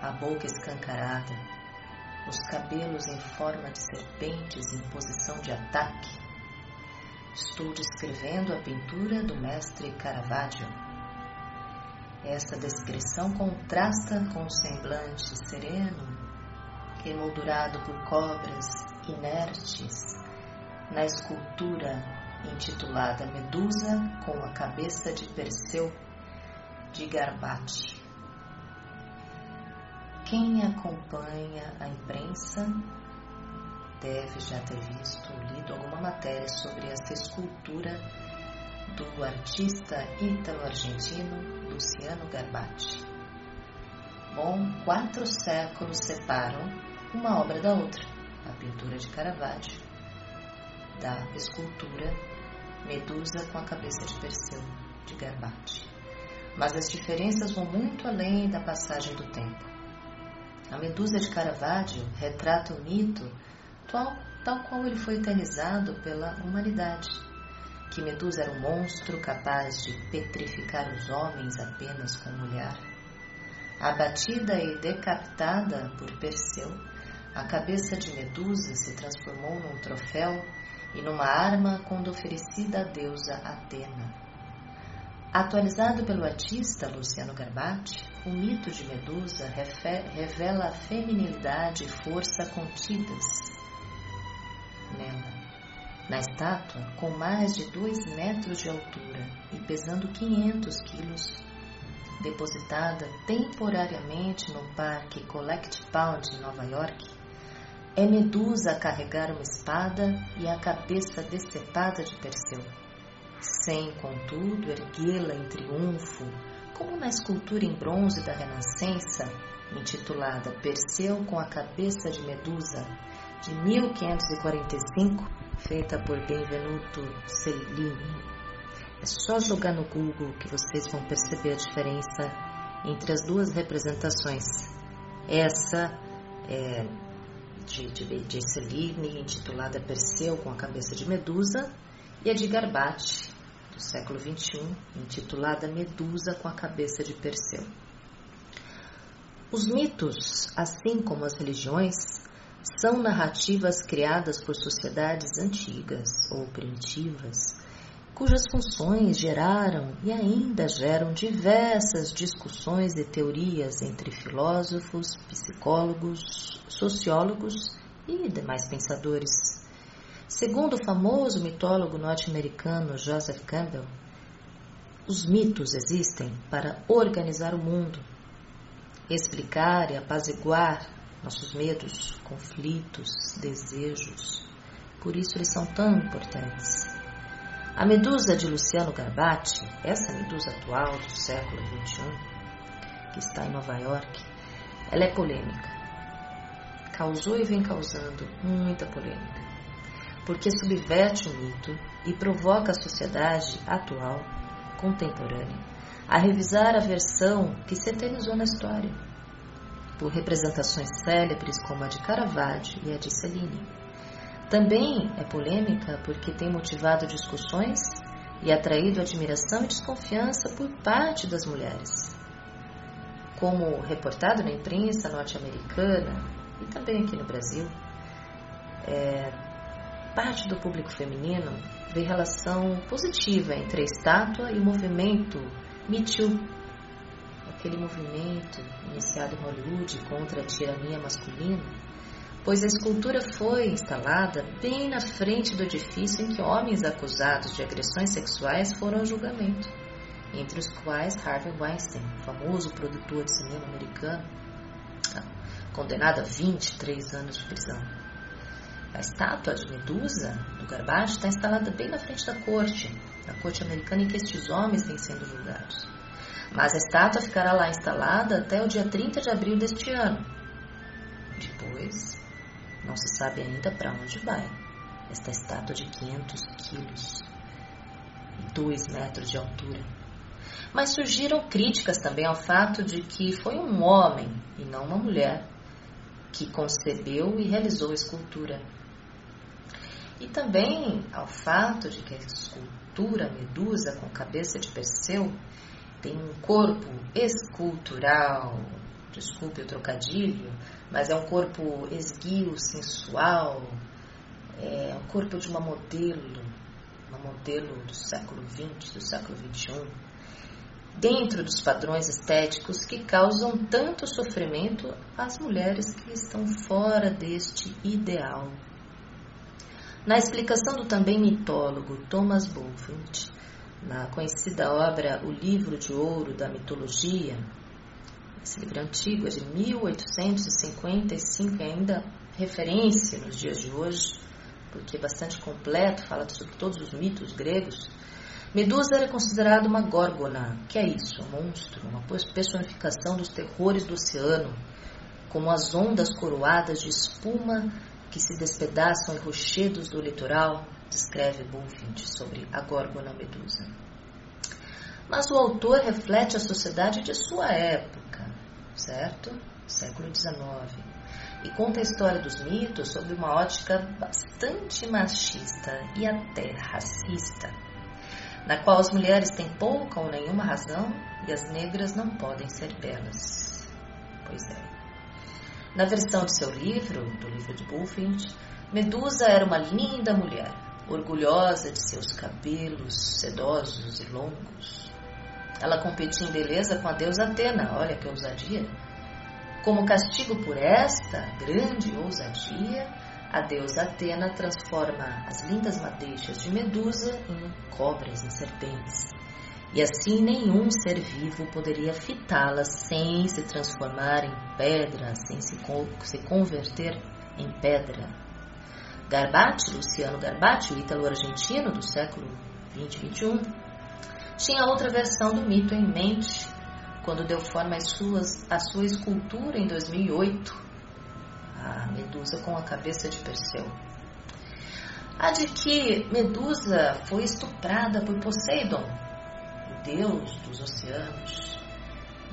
a boca escancarada, os cabelos em forma de serpentes em posição de ataque. Estou descrevendo a pintura do mestre Caravaggio. Esta descrição contrasta com o semblante sereno, emoldurado por cobras inertes, na escultura intitulada Medusa com a cabeça de Perseu de Garbati. Quem acompanha a imprensa deve já ter visto ou lido alguma matéria sobre esta escultura do artista ítalo-argentino Luciano Garbati. Bom, quatro séculos separam uma obra da outra, a pintura de Caravaggio, da escultura Medusa com a cabeça de Perseu de Garbati. Mas as diferenças vão muito além da passagem do tempo. A Medusa de Caravaggio retrata o mito tal, tal qual ele foi eternizado pela humanidade, que Medusa era um monstro capaz de petrificar os homens apenas com um olhar. Abatida e decapitada por Perseu, a cabeça de Medusa se transformou num troféu e numa arma quando oferecida à deusa Atena. Atualizado pelo artista Luciano Garbati, o mito de Medusa revela a feminilidade e força contidas nela. Na estátua, com mais de 2 metros de altura e pesando 500 quilos, depositada temporariamente no Parque Collect Pound em Nova York, é Medusa carregar uma espada e a cabeça decepada de Perseu, sem, contudo, erguê-la em triunfo, como na escultura em bronze da Renascença, intitulada Perseu com a cabeça de Medusa, de 1545, feita por Benvenuto Cellini. É só jogar no Google que vocês vão perceber a diferença entre as duas representações. Essa é de, de, de Cellini, intitulada Perseu com a cabeça de Medusa, e a de Garbati, do século XXI, intitulada Medusa com a cabeça de Perseu. Os mitos, assim como as religiões, são narrativas criadas por sociedades antigas ou primitivas, cujas funções geraram e ainda geram diversas discussões e teorias entre filósofos, psicólogos, sociólogos e demais pensadores. Segundo o famoso mitólogo norte-americano Joseph Campbell, os mitos existem para organizar o mundo, explicar e apaziguar nossos medos, conflitos, desejos. Por isso eles são tão importantes. A medusa de Luciano Garbati, essa medusa atual do século XXI, que está em Nova York, ela é polêmica. Causou e vem causando muita polêmica, porque subverte o mito e provoca a sociedade atual, contemporânea, a revisar a versão que se eternizou na história por representações célebres como a de Caravaggio e a de Cellini. Também é polêmica porque tem motivado discussões e atraído admiração e desconfiança por parte das mulheres. Como reportado na imprensa norte-americana e também aqui no Brasil, é, parte do público feminino vê relação positiva entre a estátua e o movimento Me Too, aquele movimento iniciado em Hollywood contra a tirania masculina, pois a escultura foi instalada bem na frente do edifício em que homens acusados de agressões sexuais foram ao julgamento, entre os quais Harvey Weinstein, famoso produtor de cinema americano, condenado a 23 anos de prisão. A estátua de Medusa, do Garbage, está instalada bem na frente da corte, na corte americana em que estes homens vêm sendo julgados mas a estátua ficará lá instalada até o dia 30 de abril deste ano. Depois, não se sabe ainda para onde vai. esta estátua de 500 quilos e 2 metros de altura. Mas surgiram críticas também ao fato de que foi um homem e não uma mulher que concebeu e realizou a escultura. E também ao fato de que a escultura Medusa com cabeça de Perseu tem um corpo escultural, desculpe o trocadilho, mas é um corpo esguio, sensual, é o corpo de uma modelo, uma modelo do século XX, do século XXI, dentro dos padrões estéticos que causam tanto sofrimento às mulheres que estão fora deste ideal. Na explicação do também mitólogo Thomas Bulfinch, na conhecida obra O Livro de Ouro da Mitologia, esse livro antigo é de 1855 e ainda referência nos dias de hoje, porque é bastante completo, fala sobre todos os mitos gregos. Medusa era considerada uma górgona, que é isso, um monstro, uma personificação dos terrores do oceano, como as ondas coroadas de espuma que se despedaçam em rochedos do litoral, descreve Bulfinch sobre a górgona Medusa. Mas o autor reflete a sociedade de sua época, certo? Século XIX. E conta a história dos mitos sob uma ótica bastante machista e até racista, na qual as mulheres têm pouca ou nenhuma razão e as negras não podem ser belas. Pois é. Na versão de seu livro, do livro de Bulfinch, Medusa era uma linda mulher, orgulhosa de seus cabelos sedosos e longos. Ela competia em beleza com a deusa Atena, olha que ousadia. Como castigo por esta grande ousadia, a deusa Atena transforma as lindas madeixas de Medusa em cobras, em serpentes. E assim nenhum ser vivo poderia fitá-las sem se transformar em pedra, sem se, se converter em pedra. Garbati, Luciano Garbati, o ítalo-argentino do século 20 e 21, tinha outra versão do mito em mente quando deu forma às suas, à sua escultura em 2008, a Medusa com a cabeça de Perseu. A de que Medusa foi estuprada por Poseidon, o deus dos oceanos.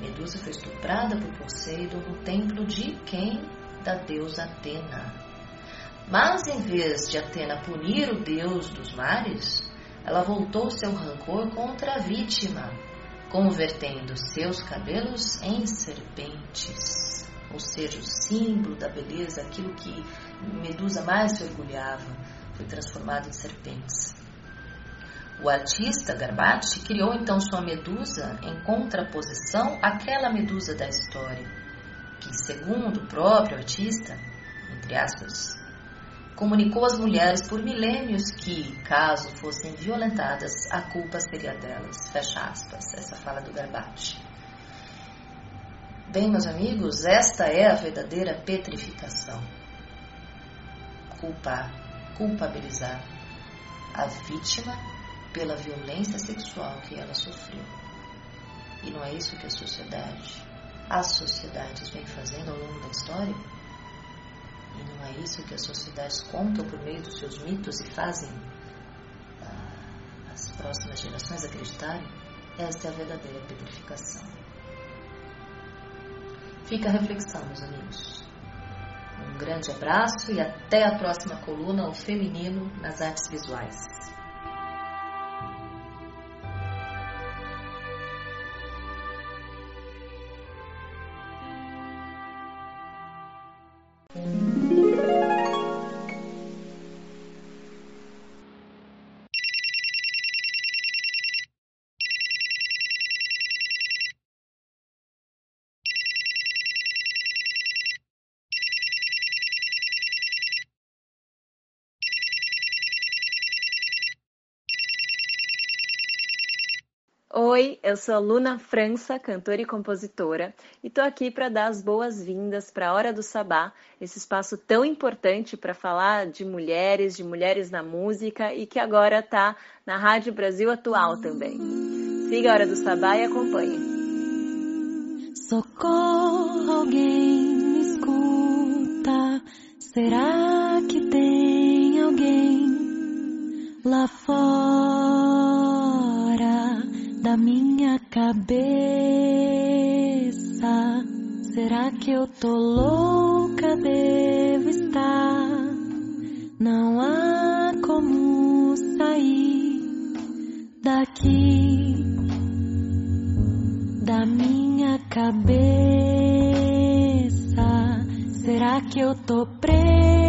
Medusa foi estuprada por Poseidon no templo de quem? Da deusa Atena. Mas em vez de Atena punir o deus dos mares, ela voltou seu rancor contra a vítima, convertendo seus cabelos em serpentes, ou seja, o símbolo da beleza, aquilo que Medusa mais se orgulhava, foi transformado em serpentes. O artista Garbati criou então sua medusa em contraposição àquela medusa da história, que, segundo o próprio artista, entre aspas, comunicou às mulheres por milênios que, caso fossem violentadas, a culpa seria delas. Fecha aspas. Essa fala do Garbati. Bem, meus amigos, esta é a verdadeira petrificação. Culpar, culpabilizar a vítima pela violência sexual que ela sofreu. E não é isso que a sociedade, as sociedades vêm fazendo ao longo da história? Não é isso que as sociedades contam por meio dos seus mitos e fazem ah, as próximas gerações acreditarem? Esta é a verdadeira petrificação. Fica a reflexão, meus amigos. Um grande abraço e até a próxima coluna, o feminino nas artes visuais. Oi, eu sou Luna França, cantora e compositora, e tô aqui para dar as boas-vindas para a Hora do Sabá, esse espaço tão importante para falar de mulheres, de mulheres na música e que agora tá na Rádio Brasil Atual também. Siga a Hora do Sabá e acompanhe. Socorro, alguém me escuta. Será que tem alguém lá fora da minha cabeça. Será que eu tô louca? Devo estar. Não há como sair daqui da minha cabeça. Será que eu tô presa?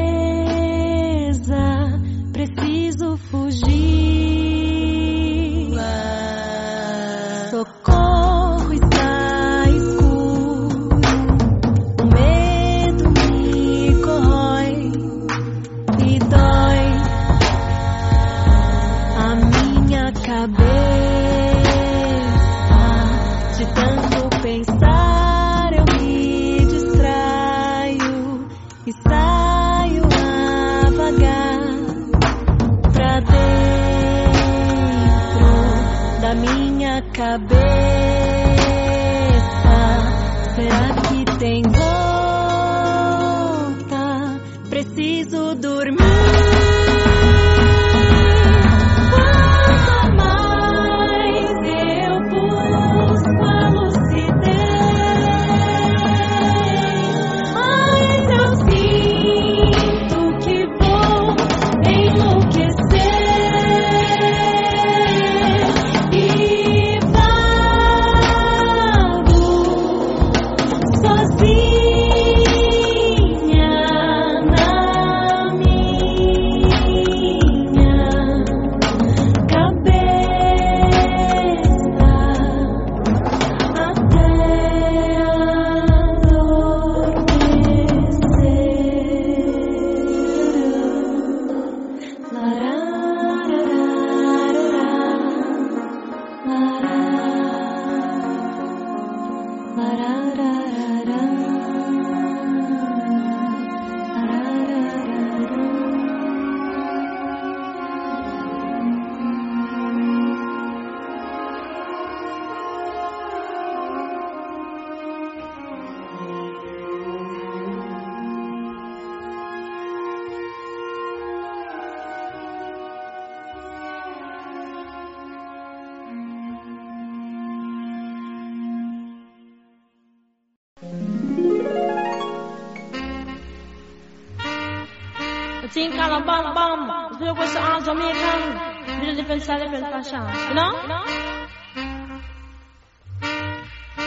Different style, different fashion. You know?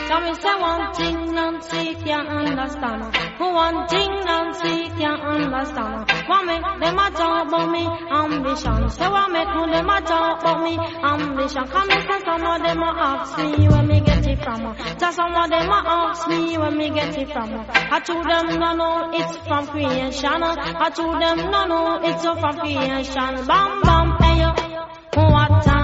Tell me say one thing Nancy can't understand. Who one thing Nancy can't understand. What make them a talk about me ambition? Say what make who them a talk about me ambition? Come and say some of them a ask me where me get it from. Just some of them a ask me where me get it from. I told them no no it's from creation. I told them no no it's from creation. Bam bam hey yo. What a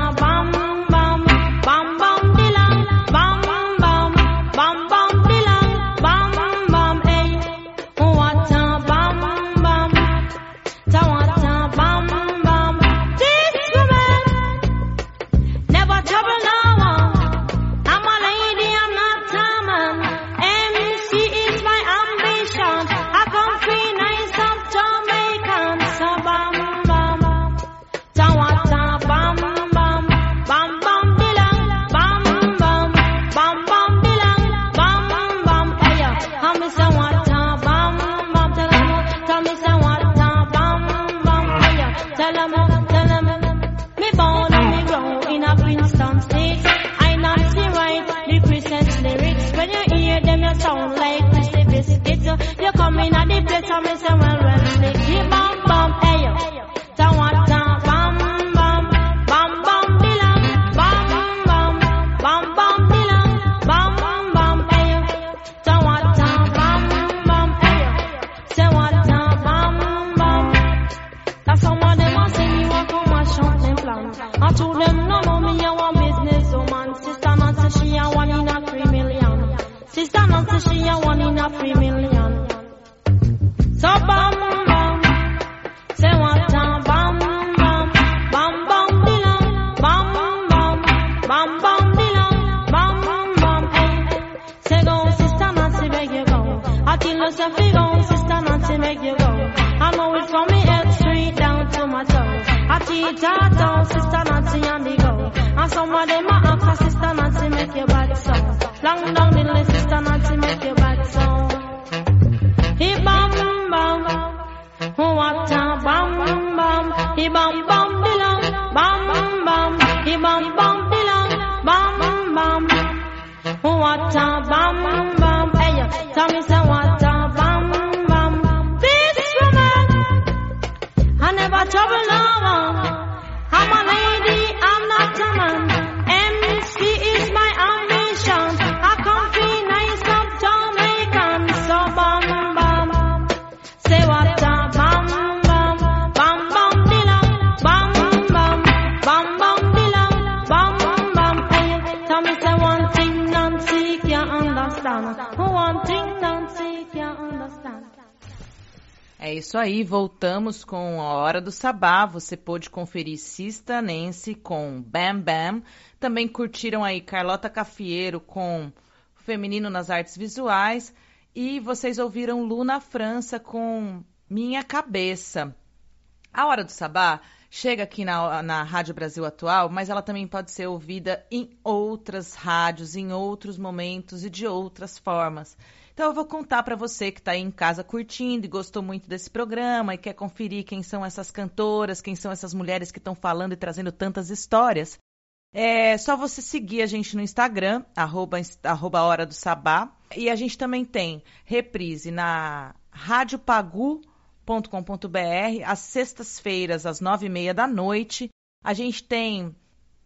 do Sabá. Você pôde conferir Sista Nancy com Bam Bam. Também curtiram aí Carlota Cafieiro com Feminino nas Artes Visuais. E vocês ouviram Luna França com Minha Cabeça. A Hora do Sabá chega aqui na, na Rádio Brasil Atual, mas ela também pode ser ouvida em outras rádios, em outros momentos e de outras formas. Então eu vou contar para você que está aí em casa curtindo e gostou muito desse programa e quer conferir quem são essas cantoras, quem são essas mulheres que estão falando e trazendo tantas histórias. É só você seguir a gente no Instagram, arroba, arroba Hora do Sabá. E a gente também tem reprise na radiopagu.com.br, às sextas-feiras, às nove e meia da noite. A gente tem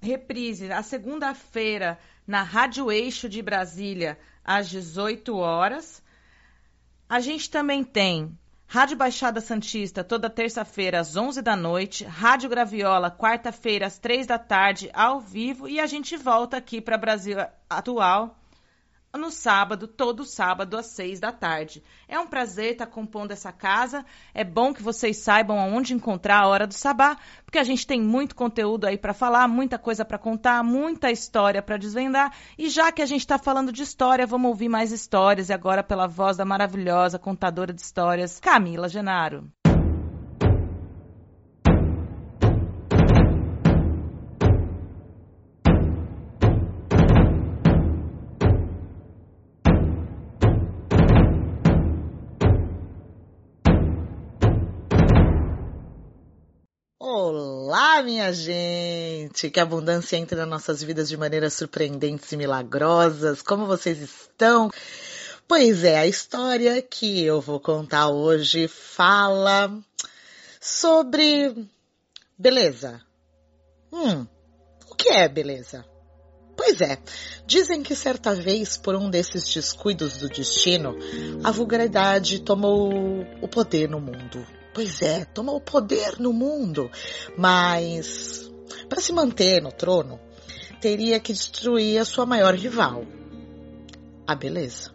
reprise a segunda-feira na Rádio Eixo de Brasília, às 18 horas. A gente também tem Rádio Baixada Santista, toda terça-feira, às 11 da noite. Rádio Graviola, quarta-feira, às 3 da tarde, ao vivo. E a gente volta aqui para Brasil Atual no sábado, todo sábado, às 6 da tarde. É um prazer estar compondo essa casa. É bom que vocês saibam aonde encontrar a Hora do Sabá, porque a gente tem muito conteúdo aí para falar, muita coisa para contar, muita história para desvendar. E já que a gente está falando de história, vamos ouvir mais histórias. E agora, pela voz da maravilhosa contadora de histórias, Camila Genaro. Minha gente! Que abundância entre nas nossas vidas de maneiras surpreendentes e milagrosas. Como vocês estão? Pois é, a história que eu vou contar hoje fala sobre beleza. Hum, o que é beleza? Pois é, dizem que certa vez, por um desses descuidos do destino, a vulgaridade tomou o poder no mundo. Pois é, tomou o poder no mundo, mas para se manter no trono, teria que destruir a sua maior rival, a beleza.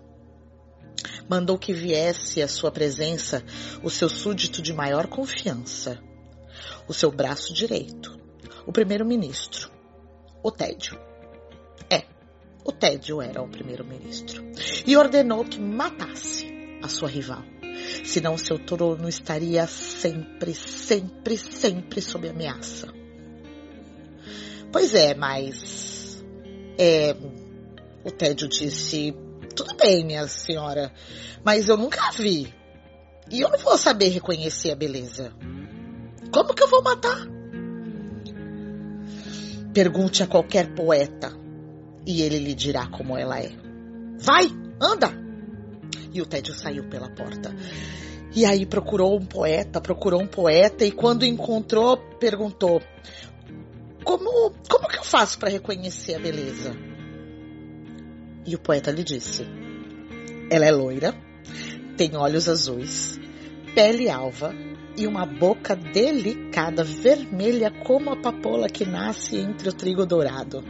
Mandou que viesse à sua presença o seu súdito de maior confiança, o seu braço direito, o primeiro-ministro, o Tédio. É, o Tédio era o primeiro-ministro. E ordenou que matasse a sua rival senão seu trono estaria sempre, sempre, sempre sob ameaça. Pois é, mas. É, o Tédio disse: Tudo bem, minha senhora, mas eu nunca vi. E eu não vou saber reconhecer a beleza. Como que eu vou matar? Pergunte a qualquer poeta e ele lhe dirá como ela é. Vai, anda! E o Tédio saiu pela porta. E aí procurou um poeta, procurou um poeta e quando encontrou, perguntou: Como, como que eu faço para reconhecer a beleza? E o poeta lhe disse: Ela é loira, tem olhos azuis, pele alva e uma boca delicada, vermelha como a papoula que nasce entre o trigo dourado.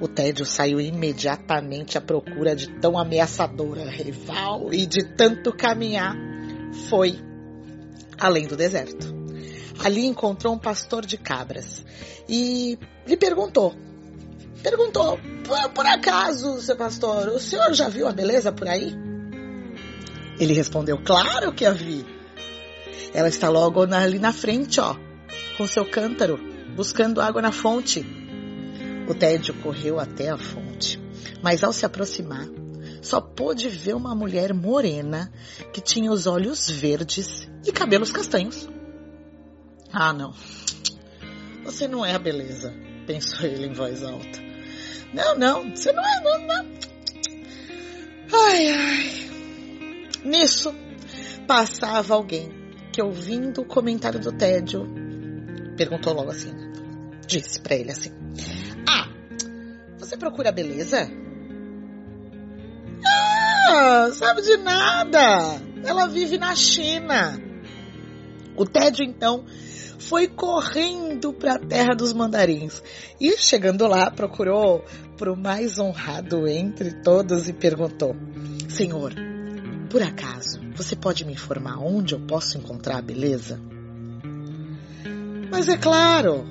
O Tédio saiu imediatamente à procura de tão ameaçadora rival e de tanto caminhar foi além do deserto. Ali encontrou um pastor de cabras e lhe perguntou: Perguntou, por, por acaso, seu pastor, o senhor já viu a beleza por aí? Ele respondeu: Claro que a vi. Ela está logo ali na frente, ó, com seu cântaro, buscando água na fonte. O tédio correu até a fonte, mas ao se aproximar, só pôde ver uma mulher morena que tinha os olhos verdes e cabelos castanhos. Ah, não. Você não é a beleza, pensou ele em voz alta. Não, não, você não é, não, não. Ai, ai. Nisso, passava alguém que, ouvindo o comentário do tédio, perguntou logo assim. Disse para ele assim: você procura beleza? Ah, sabe de nada. Ela vive na China. O tédio então foi correndo para a terra dos mandarins e chegando lá procurou para o mais honrado entre todos e perguntou: Senhor, por acaso você pode me informar onde eu posso encontrar a beleza? Mas é claro,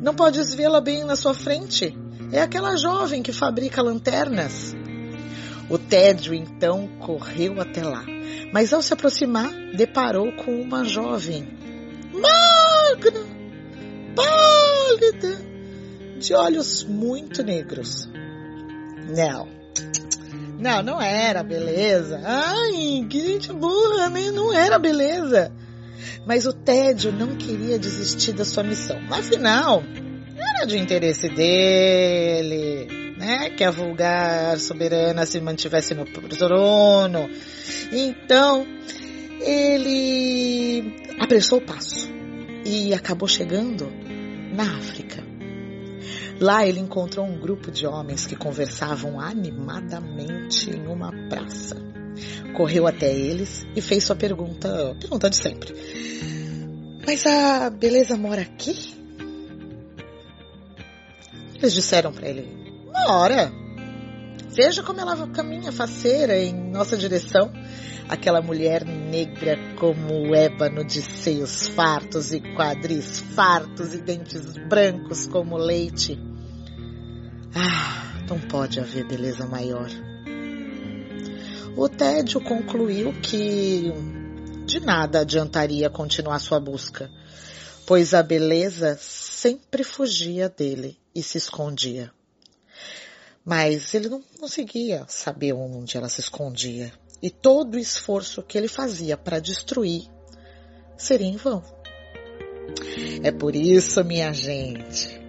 não podes vê-la bem na sua frente. É aquela jovem que fabrica lanternas. O tédio então correu até lá, mas ao se aproximar, deparou com uma jovem magra, pálida, de olhos muito negros. Não, não, não era beleza. Ai, que gente burra, né? Não era beleza. Mas o tédio não queria desistir da sua missão. Afinal, era de interesse dele, né? Que a vulgar soberana se mantivesse no trono. Então, ele apressou o passo e acabou chegando na África. Lá ele encontrou um grupo de homens que conversavam animadamente em uma praça. Correu até eles e fez sua pergunta, pergunta de sempre. Mas a beleza mora aqui? Eles disseram para ele: Mora. Veja como ela caminha faceira em nossa direção. Aquela mulher negra como o ébano de seios fartos e quadris fartos e dentes brancos como leite. Ah, não pode haver beleza maior. O tédio concluiu que de nada adiantaria continuar sua busca, pois a beleza sempre fugia dele e se escondia. Mas ele não conseguia saber onde ela se escondia, e todo o esforço que ele fazia para destruir seria em vão. É por isso, minha gente,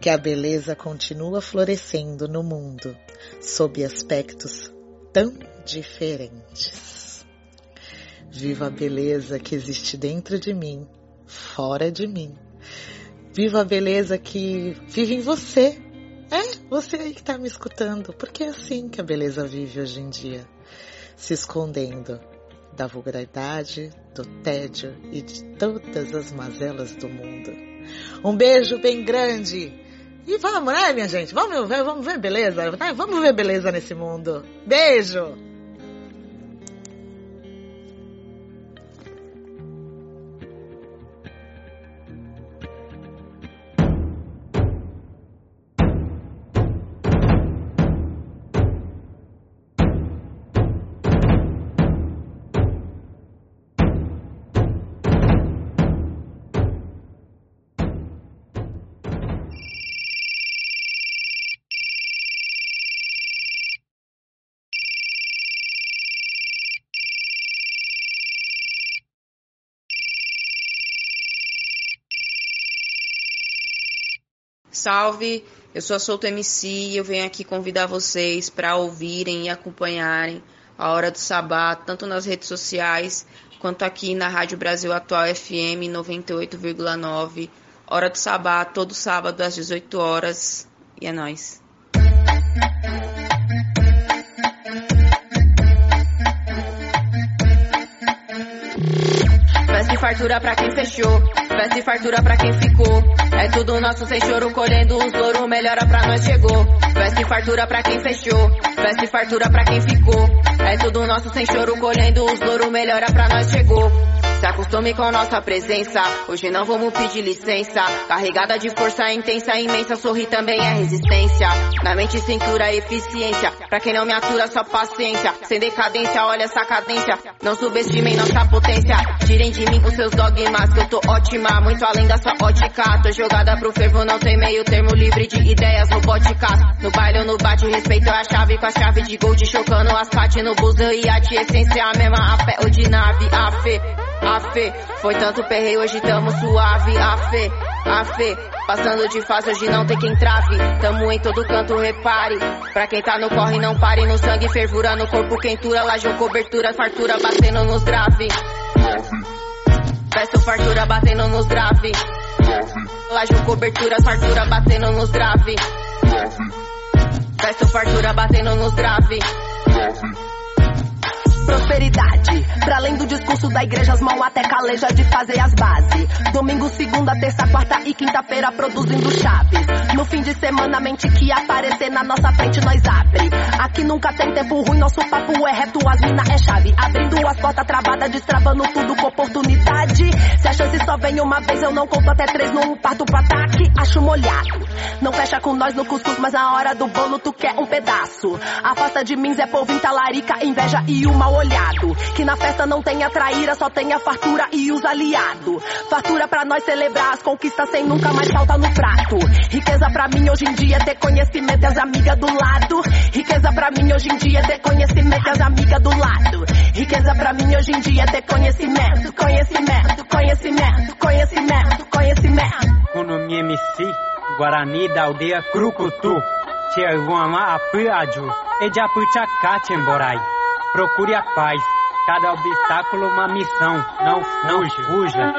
que a beleza continua florescendo no mundo sob aspectos tão diferentes. Viva a beleza que existe dentro de mim, fora de mim. Viva a beleza que vive em você. É, você aí que está me escutando, porque é assim que a beleza vive hoje em dia, se escondendo da vulgaridade, do tédio e de todas as mazelas do mundo. Um beijo bem grande e vamos, né, minha gente? Vamos ver, vamos ver beleza? Vamos ver beleza nesse mundo. Beijo! Salve, eu sou a Solto MC e eu venho aqui convidar vocês para ouvirem e acompanharem a Hora do Sabá, tanto nas redes sociais quanto aqui na Rádio Brasil Atual FM 98,9. Hora do Sabá, todo sábado às 18 horas. E é nóis. Festa e fartura pra quem fechou, festa e fartura pra quem ficou. É tudo nosso sem choro, colhendo os louros, melhora pra nós chegou. Festa e fartura pra quem fechou, festa e fartura pra quem ficou. É tudo nosso sem choro, colhendo os louros, melhora pra nós chegou. Se acostume com nossa presença. Hoje não vamos pedir licença. Carregada de força intensa, imensa. Sorrir também é resistência. Na mente, cintura, eficiência. Pra quem não me atura, só paciência. Sem decadência, olha essa cadência. Não subestimem nossa potência. Tirem de mim os seus dogmas, que eu tô ótima. Muito além da sua ótica. Tô jogada pro fervo, não tem meio termo livre de ideias robóticas. No baile ou no bate, respeito é a chave com a chave de gold. Chocando as pates no busão e a essência a mesma. A pé ou de nave, a fé. A fé, foi tanto perreio, hoje tamo suave. A fé, a fé, passando de fase, hoje não tem quem trave. Tamo em todo canto, repare. Pra quem tá no corre, não pare. No sangue, fervura, no corpo, quentura. Laje cobertura, fartura, batendo nos grave. Peço fartura, batendo nos grave. Laje cobertura, fartura, batendo nos grave. Peço fartura, batendo nos grave. Prosperidade, pra além do discurso da igreja, as mãos até caleja de fazer as bases. Domingo, segunda, terça, quarta e quinta-feira produzindo chaves. No fim de semana, mente que aparecer na nossa frente, nós abre. Aqui nunca tem tempo ruim, nosso papo é reto, as mina é chave. Abrindo as portas travadas, destravando tudo com oportunidade. Se a chance só vem uma vez, eu não conto até três, não parto pro ataque, acho molhado. Não fecha com nós no cuscuz, mas na hora do bolo tu quer um pedaço. Afasta de mim, Zé Povo, talarica, inveja e o mal olhado. Que na festa não tenha traíra, só tenha fartura e os aliados. Fartura pra nós celebrar as conquistas sem nunca mais falta no prato. Riqueza pra mim hoje em dia é ter conhecimento e as amigas do lado. Riqueza pra mim hoje em dia é ter conhecimento e as amigas do lado. Riqueza pra mim hoje em dia é ter conhecimento, conhecimento, conhecimento, conhecimento, conhecimento. Kunumi MC, Guarani da aldeia Crucutu, Tcheguama Apuaju, Ejapuchacachemborai. Procure a paz, cada obstáculo uma missão, não, não fuja.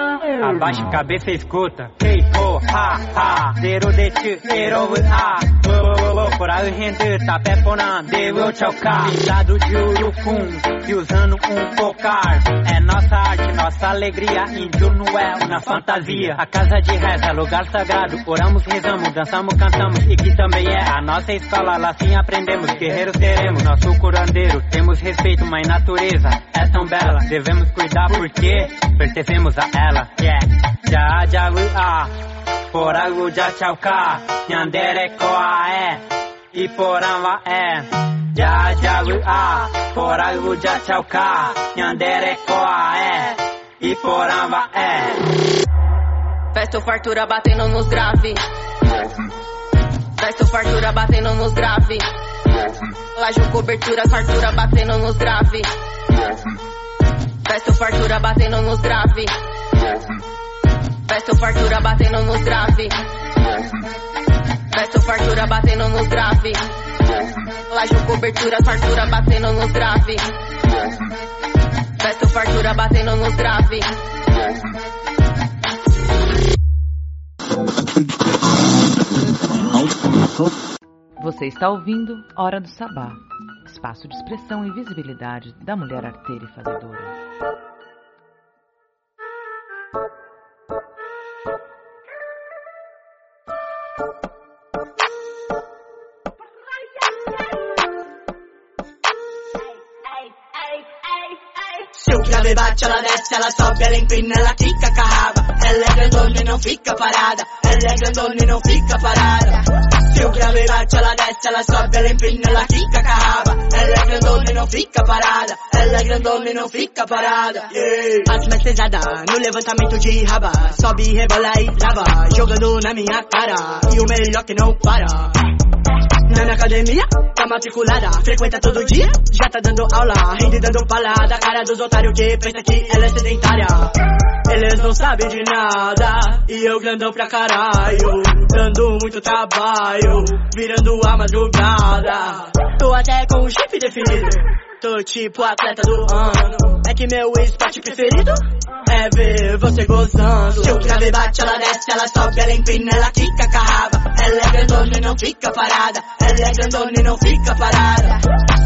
Abaixe a cabeça e escuta. Hey, ho, ha, ha, zero de ti, zero, ah. Oh, oh, oh, por aí rende, tapé porã, deu chocar. Pintado de urucum, e usando um cocar. É nossa arte, nossa alegria, índio não é uma fantasia. A casa de reza, lugar sagrado, oramos, rezamos, dançamos, cantamos. E que também é a nossa escola, lá sim aprendemos. Guerreiros seremos, nosso curandeiro. Temos respeito, mas natureza é tão bela. Devemos cuidar porque pertencemos a ela. Yeah. Já, já, ah. Por algo já chauka, nyandere koa é. E poramba é. Já, já, ah. Por algo já chauka, nyandere koa é. E poramba é. Festo fartura batendo nos grave. Festo fartura batendo nos grave. Laje cobertura, fartura batendo nos grave. Festo fartura batendo nos grave. Festo fartura batendo nos grave. Festo fartura batendo nos grave. Laje cobertura, fartura batendo nos grave. Festo fartura batendo nos grave. Você está ouvindo Hora do Sabá, espaço de expressão e visibilidade da mulher arteira e fazedora. Se o grave bate, ela desce, ela sobe, ela empina, ela com a. Ela é grandona e não fica parada. Ela é grandona e não fica parada. Se o grave bate, ela desce, ela sobe, ela empina, ela fica com a raba. Ela é grandona e não fica parada. Ela é grandona e não fica parada. Yeah. As mais pesada no levantamento de raba. Sobe, rebola e trava. Jogando na minha cara. E o melhor que não para. Na minha academia, tá matriculada Frequenta todo dia, já tá dando aula Rende dando palada, cara dos otários que pensa que ela é sedentária. Eles não sabem de nada E eu grandão pra caralho Dando muito trabalho Virando a madrugada. Tô até com o shape definido Tô tipo atleta do ano. É que meu esporte preferido é ver você gozando. Se o grave bate, ela desce, ela sobe, ela empina, ela quica com a raba. Ela é grandona e não fica parada. Ela é grandona e não fica parada.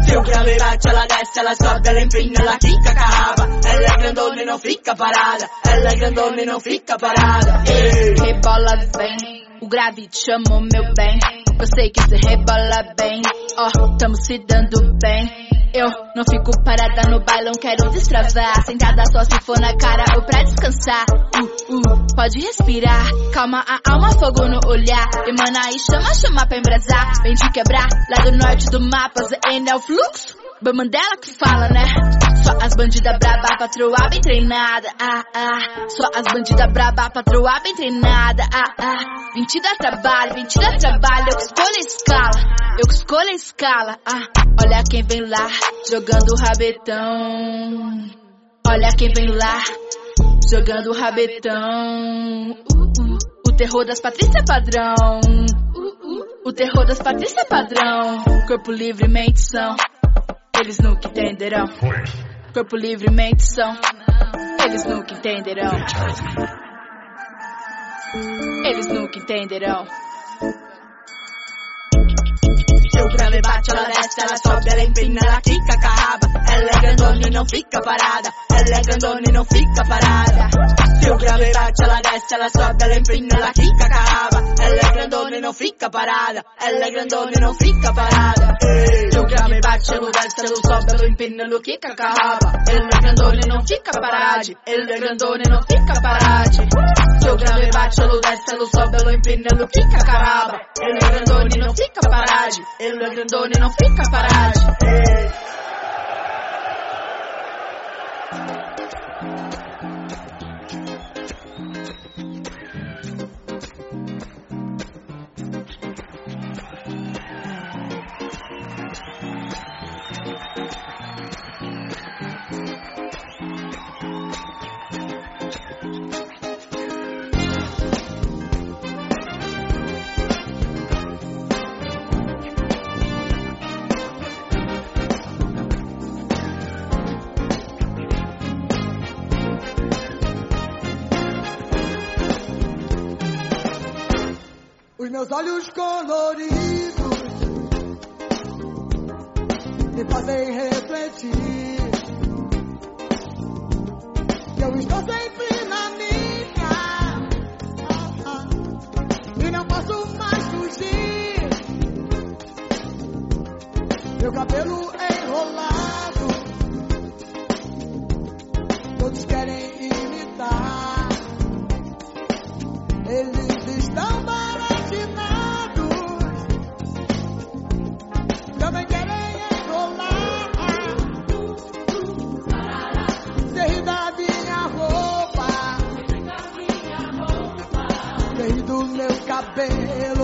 Se o grave bate, ela desce, ela sobe, ela empina, ela quica com a raba. Ela é grandona e não fica parada. Ela é grandona e não fica parada. Ei. Rebola bem, o grave te chamou meu bem. Eu sei que você rebola bem, ó, tamo se dando bem Eu não fico parada no bailão, quero destravar. Sentada só se for na cara ou pra descansar. Uh, uh, pode respirar, calma a alma, fogo no olhar. Emana aí, chama, chama pra embrasar. Vem te quebrar, lá do norte do mapa, ZN é o fluxo. Mandela que fala, né? Só as bandidas braba, patroa bem treinada, ah, ah. Só as bandidas braba, patroa bem treinada, ah, ah. 20 dá trabalho, 20 dá trabalho, eu que escolho a escala, eu que escolho a escala, ah. Olha quem vem lá, jogando rabetão. Olha quem vem lá, jogando rabetão. Uh, uh. O terror das Patrícia padrão. Uh, uh. O terror das Patrícia padrão. Corpo livre, mente são. Eles nunca entenderão. Corpo livre, mente são. Eles nunca entenderão. Eles nunca entenderão. Seu grave bate, ela desce, ela sobe, ela empina, ela quica a raba. Ela é grandona e não fica parada. Ela é grandona e não fica parada. Seu grave bate, ela desce, ela sobe, ela empina, ela quica a raba. Ela é grandona e não fica parada. Ela é grandona e não fica parada. Seu grave bate, ela desce, ela sobe, ela empina, ela quica a raba. Ela é grandona e não fica parada. Ela é grandona e não fica parada. Seu grave bate, ela desce, ela sobe, ela empina, ela quica a raba. Ela é grandona e não fica parada. É grandona e não fica parado. Os meus olhos coloridos me fazem refletir. Que eu estou sempre na minha e não posso mais fugir. Meu cabelo enrolado, todos querem imitar. Eles meu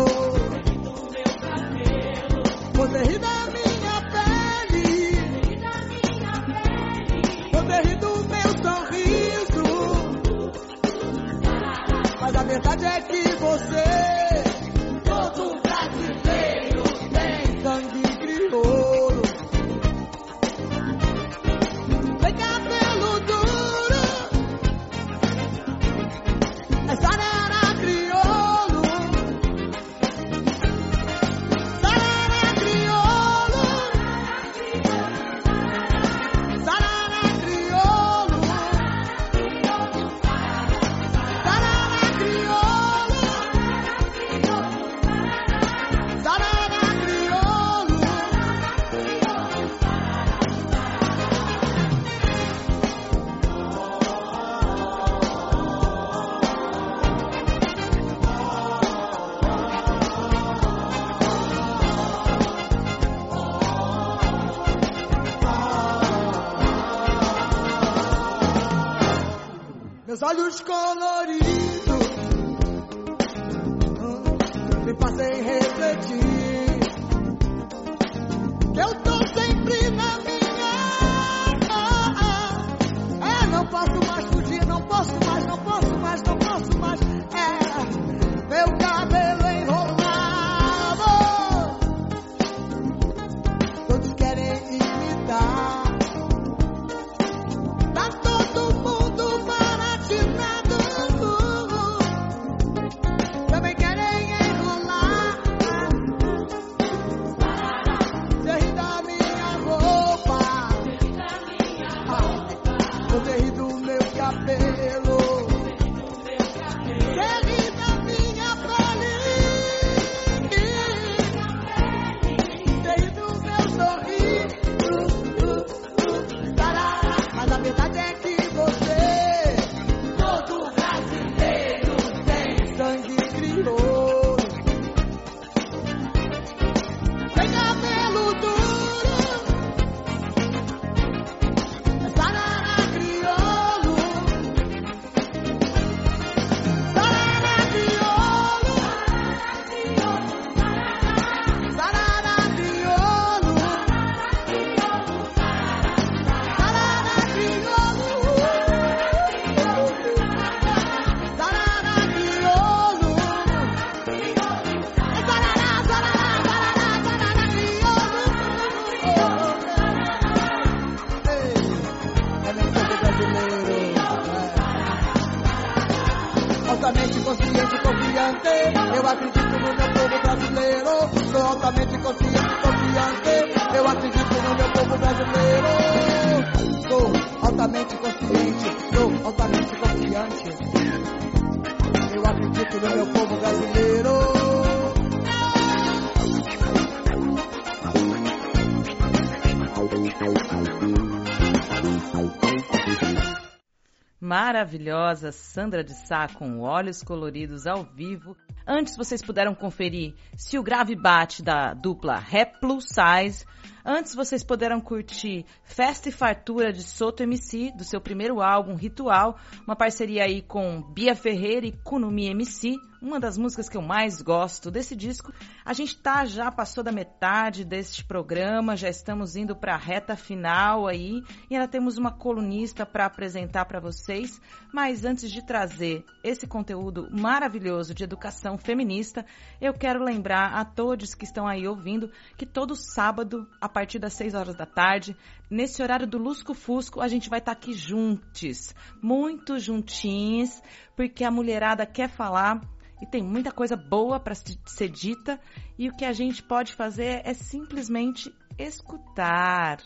Maravilhosa Sandra de Sá com olhos coloridos ao vivo. Antes vocês puderam conferir se o grave bate da dupla Rap Plus Size. Antes vocês puderam curtir Festa e Fartura de Soto MC, do seu primeiro álbum Ritual, uma parceria aí com Bia Ferreira e Kunumi MC, uma das músicas que eu mais gosto desse disco. A gente tá já passou da metade deste programa, já estamos indo para a reta final aí e ainda temos uma colunista para apresentar para vocês. Mas antes de trazer esse conteúdo maravilhoso de educação feminista, eu quero lembrar a todos que estão aí ouvindo que todo sábado, a partir das 6 horas da tarde, nesse horário do Lusco Fusco, a gente vai estar tá aqui juntos, muito juntinhos, porque a mulherada quer falar e tem muita coisa boa para ser dita e o que a gente pode fazer é simplesmente escutar.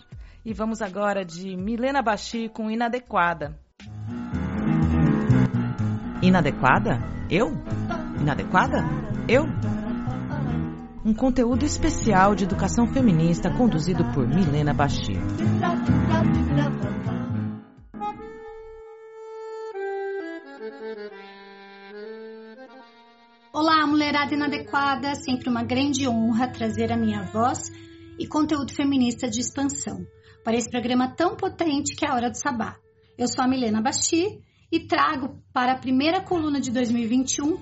E vamos agora de Milena Bachi com Inadequada. Inadequada? Eu? Inadequada? Eu? Um conteúdo especial de educação feminista conduzido por Milena Bachi. Olá, mulherada inadequada, sempre uma grande honra trazer a minha voz e conteúdo feminista de expansão para esse programa tão potente que é a Hora do Sabá. Eu sou a Milena Basti e trago para a primeira coluna de 2021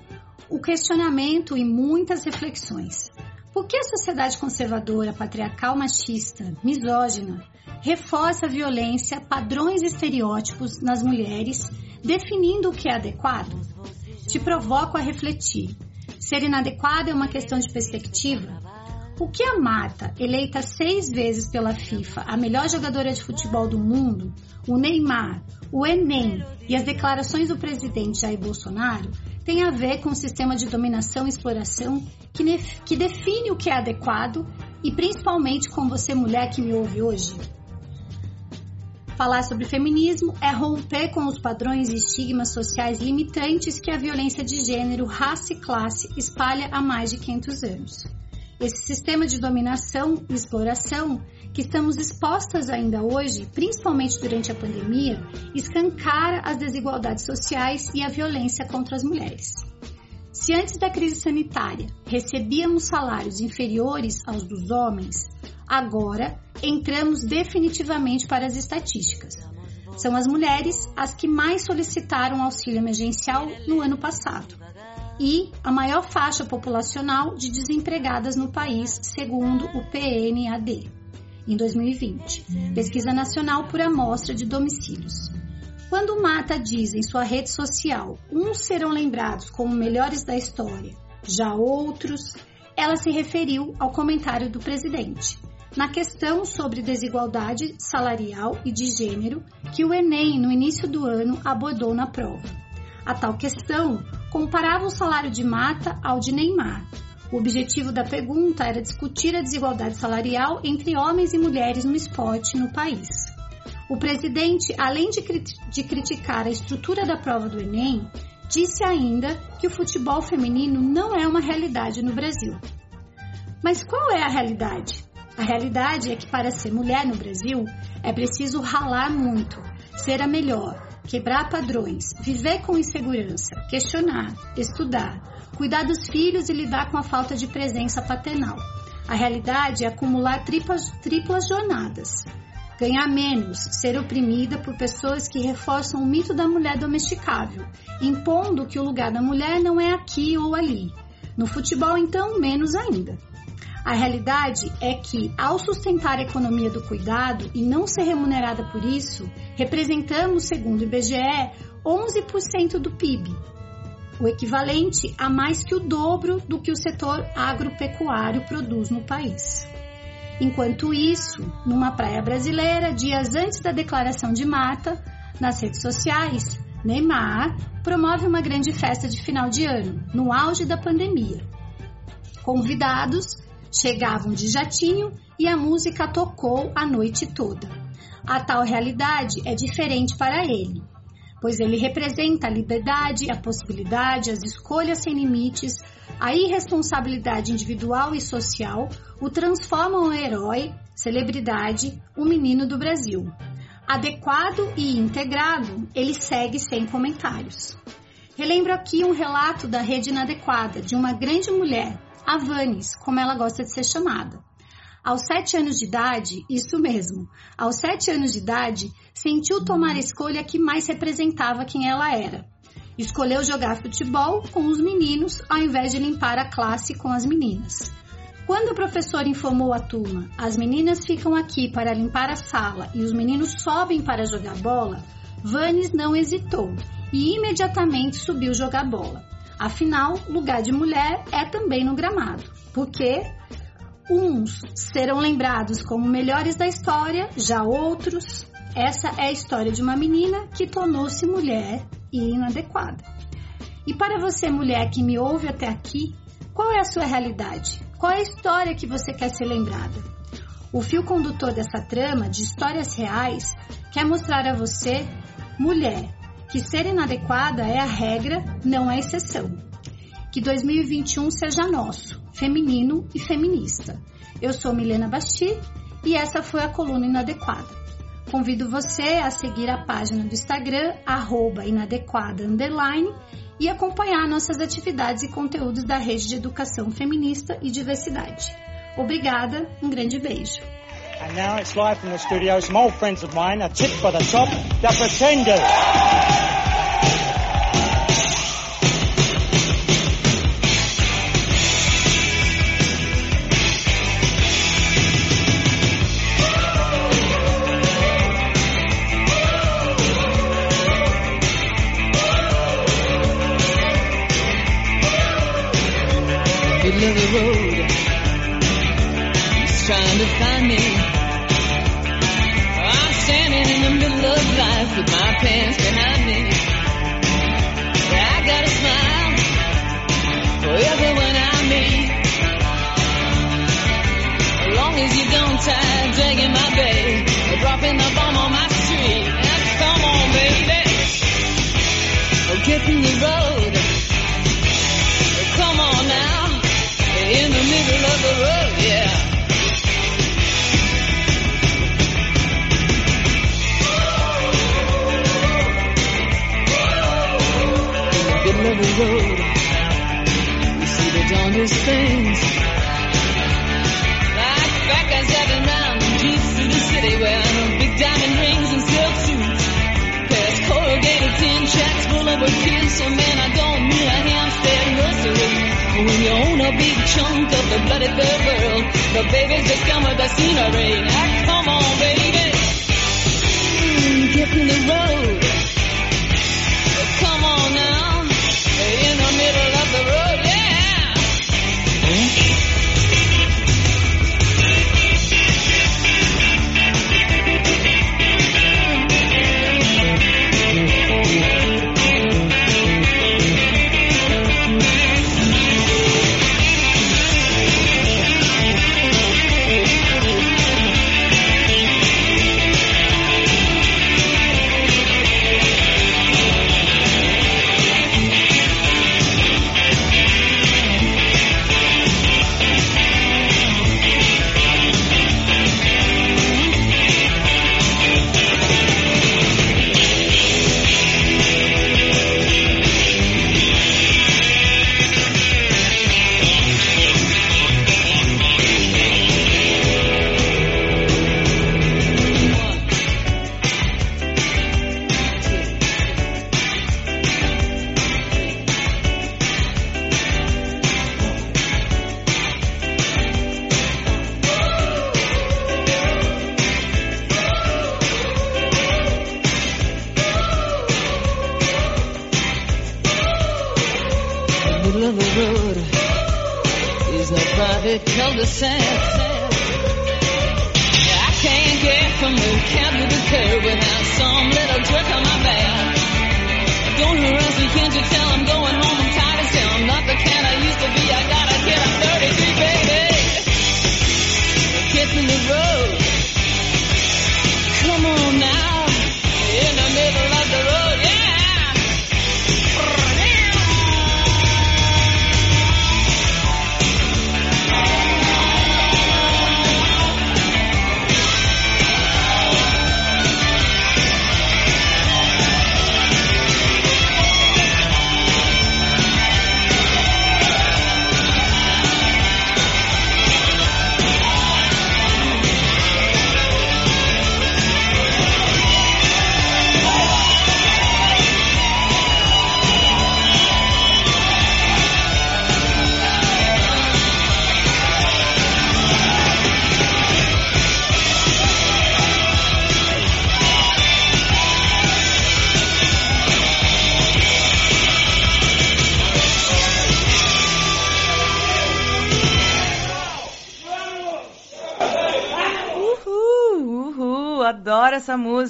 o questionamento e muitas reflexões. Por que a sociedade conservadora, patriarcal, machista, misógina reforça a violência, padrões e estereótipos nas mulheres, definindo o que é adequado? Te provoco a refletir. Ser inadequado é uma questão de perspectiva? O que a Marta, eleita seis vezes pela FIFA a melhor jogadora de futebol do mundo, o Neymar, o Enem e as declarações do presidente Jair Bolsonaro tem a ver com o sistema de dominação e exploração que, que define o que é adequado e principalmente com você, mulher que me ouve hoje? Falar sobre feminismo é romper com os padrões e estigmas sociais limitantes que a violência de gênero, raça e classe espalha há mais de 500 anos. Esse sistema de dominação e exploração que estamos expostas ainda hoje, principalmente durante a pandemia, escancara as desigualdades sociais e a violência contra as mulheres. Se antes da crise sanitária recebíamos salários inferiores aos dos homens, agora entramos definitivamente para as estatísticas. São as mulheres as que mais solicitaram auxílio emergencial no ano passado e a maior faixa populacional de desempregadas no país, segundo o PNAD, em 2020, Pesquisa Nacional por Amostra de Domicílios. Quando Mata diz em sua rede social, uns serão lembrados como melhores da história, já outros, ela se referiu ao comentário do presidente, na questão sobre desigualdade salarial e de gênero que o Enem, no início do ano, abordou na prova. A tal questão comparava o salário de Mata ao de Neymar. O objetivo da pergunta era discutir a desigualdade salarial entre homens e mulheres no esporte no país. O presidente, além de, crit de criticar a estrutura da prova do Enem, disse ainda que o futebol feminino não é uma realidade no Brasil. Mas qual é a realidade? A realidade é que para ser mulher no Brasil é preciso ralar muito, ser a melhor, quebrar padrões, viver com insegurança, questionar, estudar, cuidar dos filhos e lidar com a falta de presença paternal. A realidade é acumular triplas, triplas jornadas, ganhar menos, ser oprimida por pessoas que reforçam o mito da mulher domesticável, impondo que o lugar da mulher não é aqui ou ali. No futebol, então, menos ainda. A realidade é que, ao sustentar a economia do cuidado e não ser remunerada por isso, representamos, segundo o IBGE, 11% do PIB, o equivalente a mais que o dobro do que o setor agropecuário produz no país. Enquanto isso, numa praia brasileira, dias antes da declaração de mata, nas redes sociais, Neymar, promove uma grande festa de final de ano, no auge da pandemia. Convidados chegavam de jatinho e a música tocou a noite toda. A tal realidade é diferente para ele, pois ele representa a liberdade, a possibilidade, as escolhas sem limites, a irresponsabilidade individual e social, o transformam em herói, celebridade, o menino do Brasil. Adequado e integrado, ele segue sem comentários. Relembro aqui um relato da rede inadequada de uma grande mulher, a Vanes, como ela gosta de ser chamada. Aos sete anos de idade, isso mesmo, aos sete anos de idade, sentiu tomar a escolha que mais representava quem ela era. Escolheu jogar futebol com os meninos ao invés de limpar a classe com as meninas. Quando o professor informou a turma, as meninas ficam aqui para limpar a sala e os meninos sobem para jogar bola, Vanes não hesitou e imediatamente subiu jogar bola. Afinal, lugar de mulher é também no gramado, porque uns serão lembrados como melhores da história, já outros. Essa é a história de uma menina que tornou-se mulher e inadequada. E para você, mulher que me ouve até aqui, qual é a sua realidade? Qual é a história que você quer ser lembrada? O fio condutor dessa trama de histórias reais quer mostrar a você, mulher, que ser inadequada é a regra, não a exceção. Que 2021 seja nosso, feminino e feminista. Eu sou Milena Basti e essa foi a coluna inadequada. Convido você a seguir a página do Instagram, arroba inadequada, underline, e acompanhar nossas atividades e conteúdos da Rede de Educação Feminista e Diversidade. Obrigada, um grande beijo. And now it's live from the studio. Friends of mine, a tip for the the Pretenders. Of the road. He's trying to find me. I'm standing in the middle of life with my pants behind me. I got a smile for everyone I meet. As long as you don't tie dragging my bag or dropping the bomb on my street. Come on, baby. Get in the road. In the road, yeah. In the road, see the things. Like guys driving in jeeps through the city wearing big diamond rings and silk suits. Corrugated tin full of so man, I don't need a Hampstead nursery. When you own a big chunk of the bloody third world, the come with the scenery. Now come on, baby. Mm, get in the road.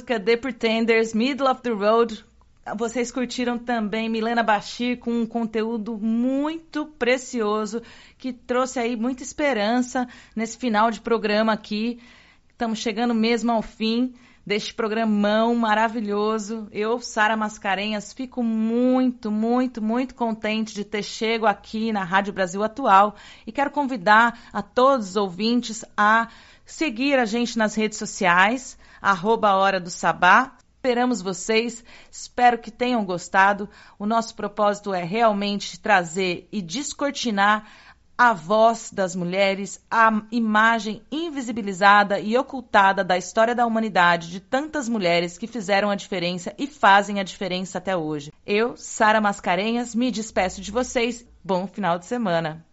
Música, The Pretenders, Middle of the Road. Vocês curtiram também Milena Bashir com um conteúdo muito precioso que trouxe aí muita esperança nesse final de programa aqui. Estamos chegando mesmo ao fim deste programão maravilhoso. Eu, Sara Mascarenhas, fico muito, muito, muito contente de ter chego aqui na Rádio Brasil Atual e quero convidar a todos os ouvintes a seguir a gente nas redes sociais, arroba Hora do Sabá. Esperamos vocês, espero que tenham gostado. O nosso propósito é realmente trazer e descortinar a voz das mulheres, a imagem invisibilizada e ocultada da história da humanidade de tantas mulheres que fizeram a diferença e fazem a diferença até hoje. Eu, Sara Mascarenhas, me despeço de vocês. Bom final de semana.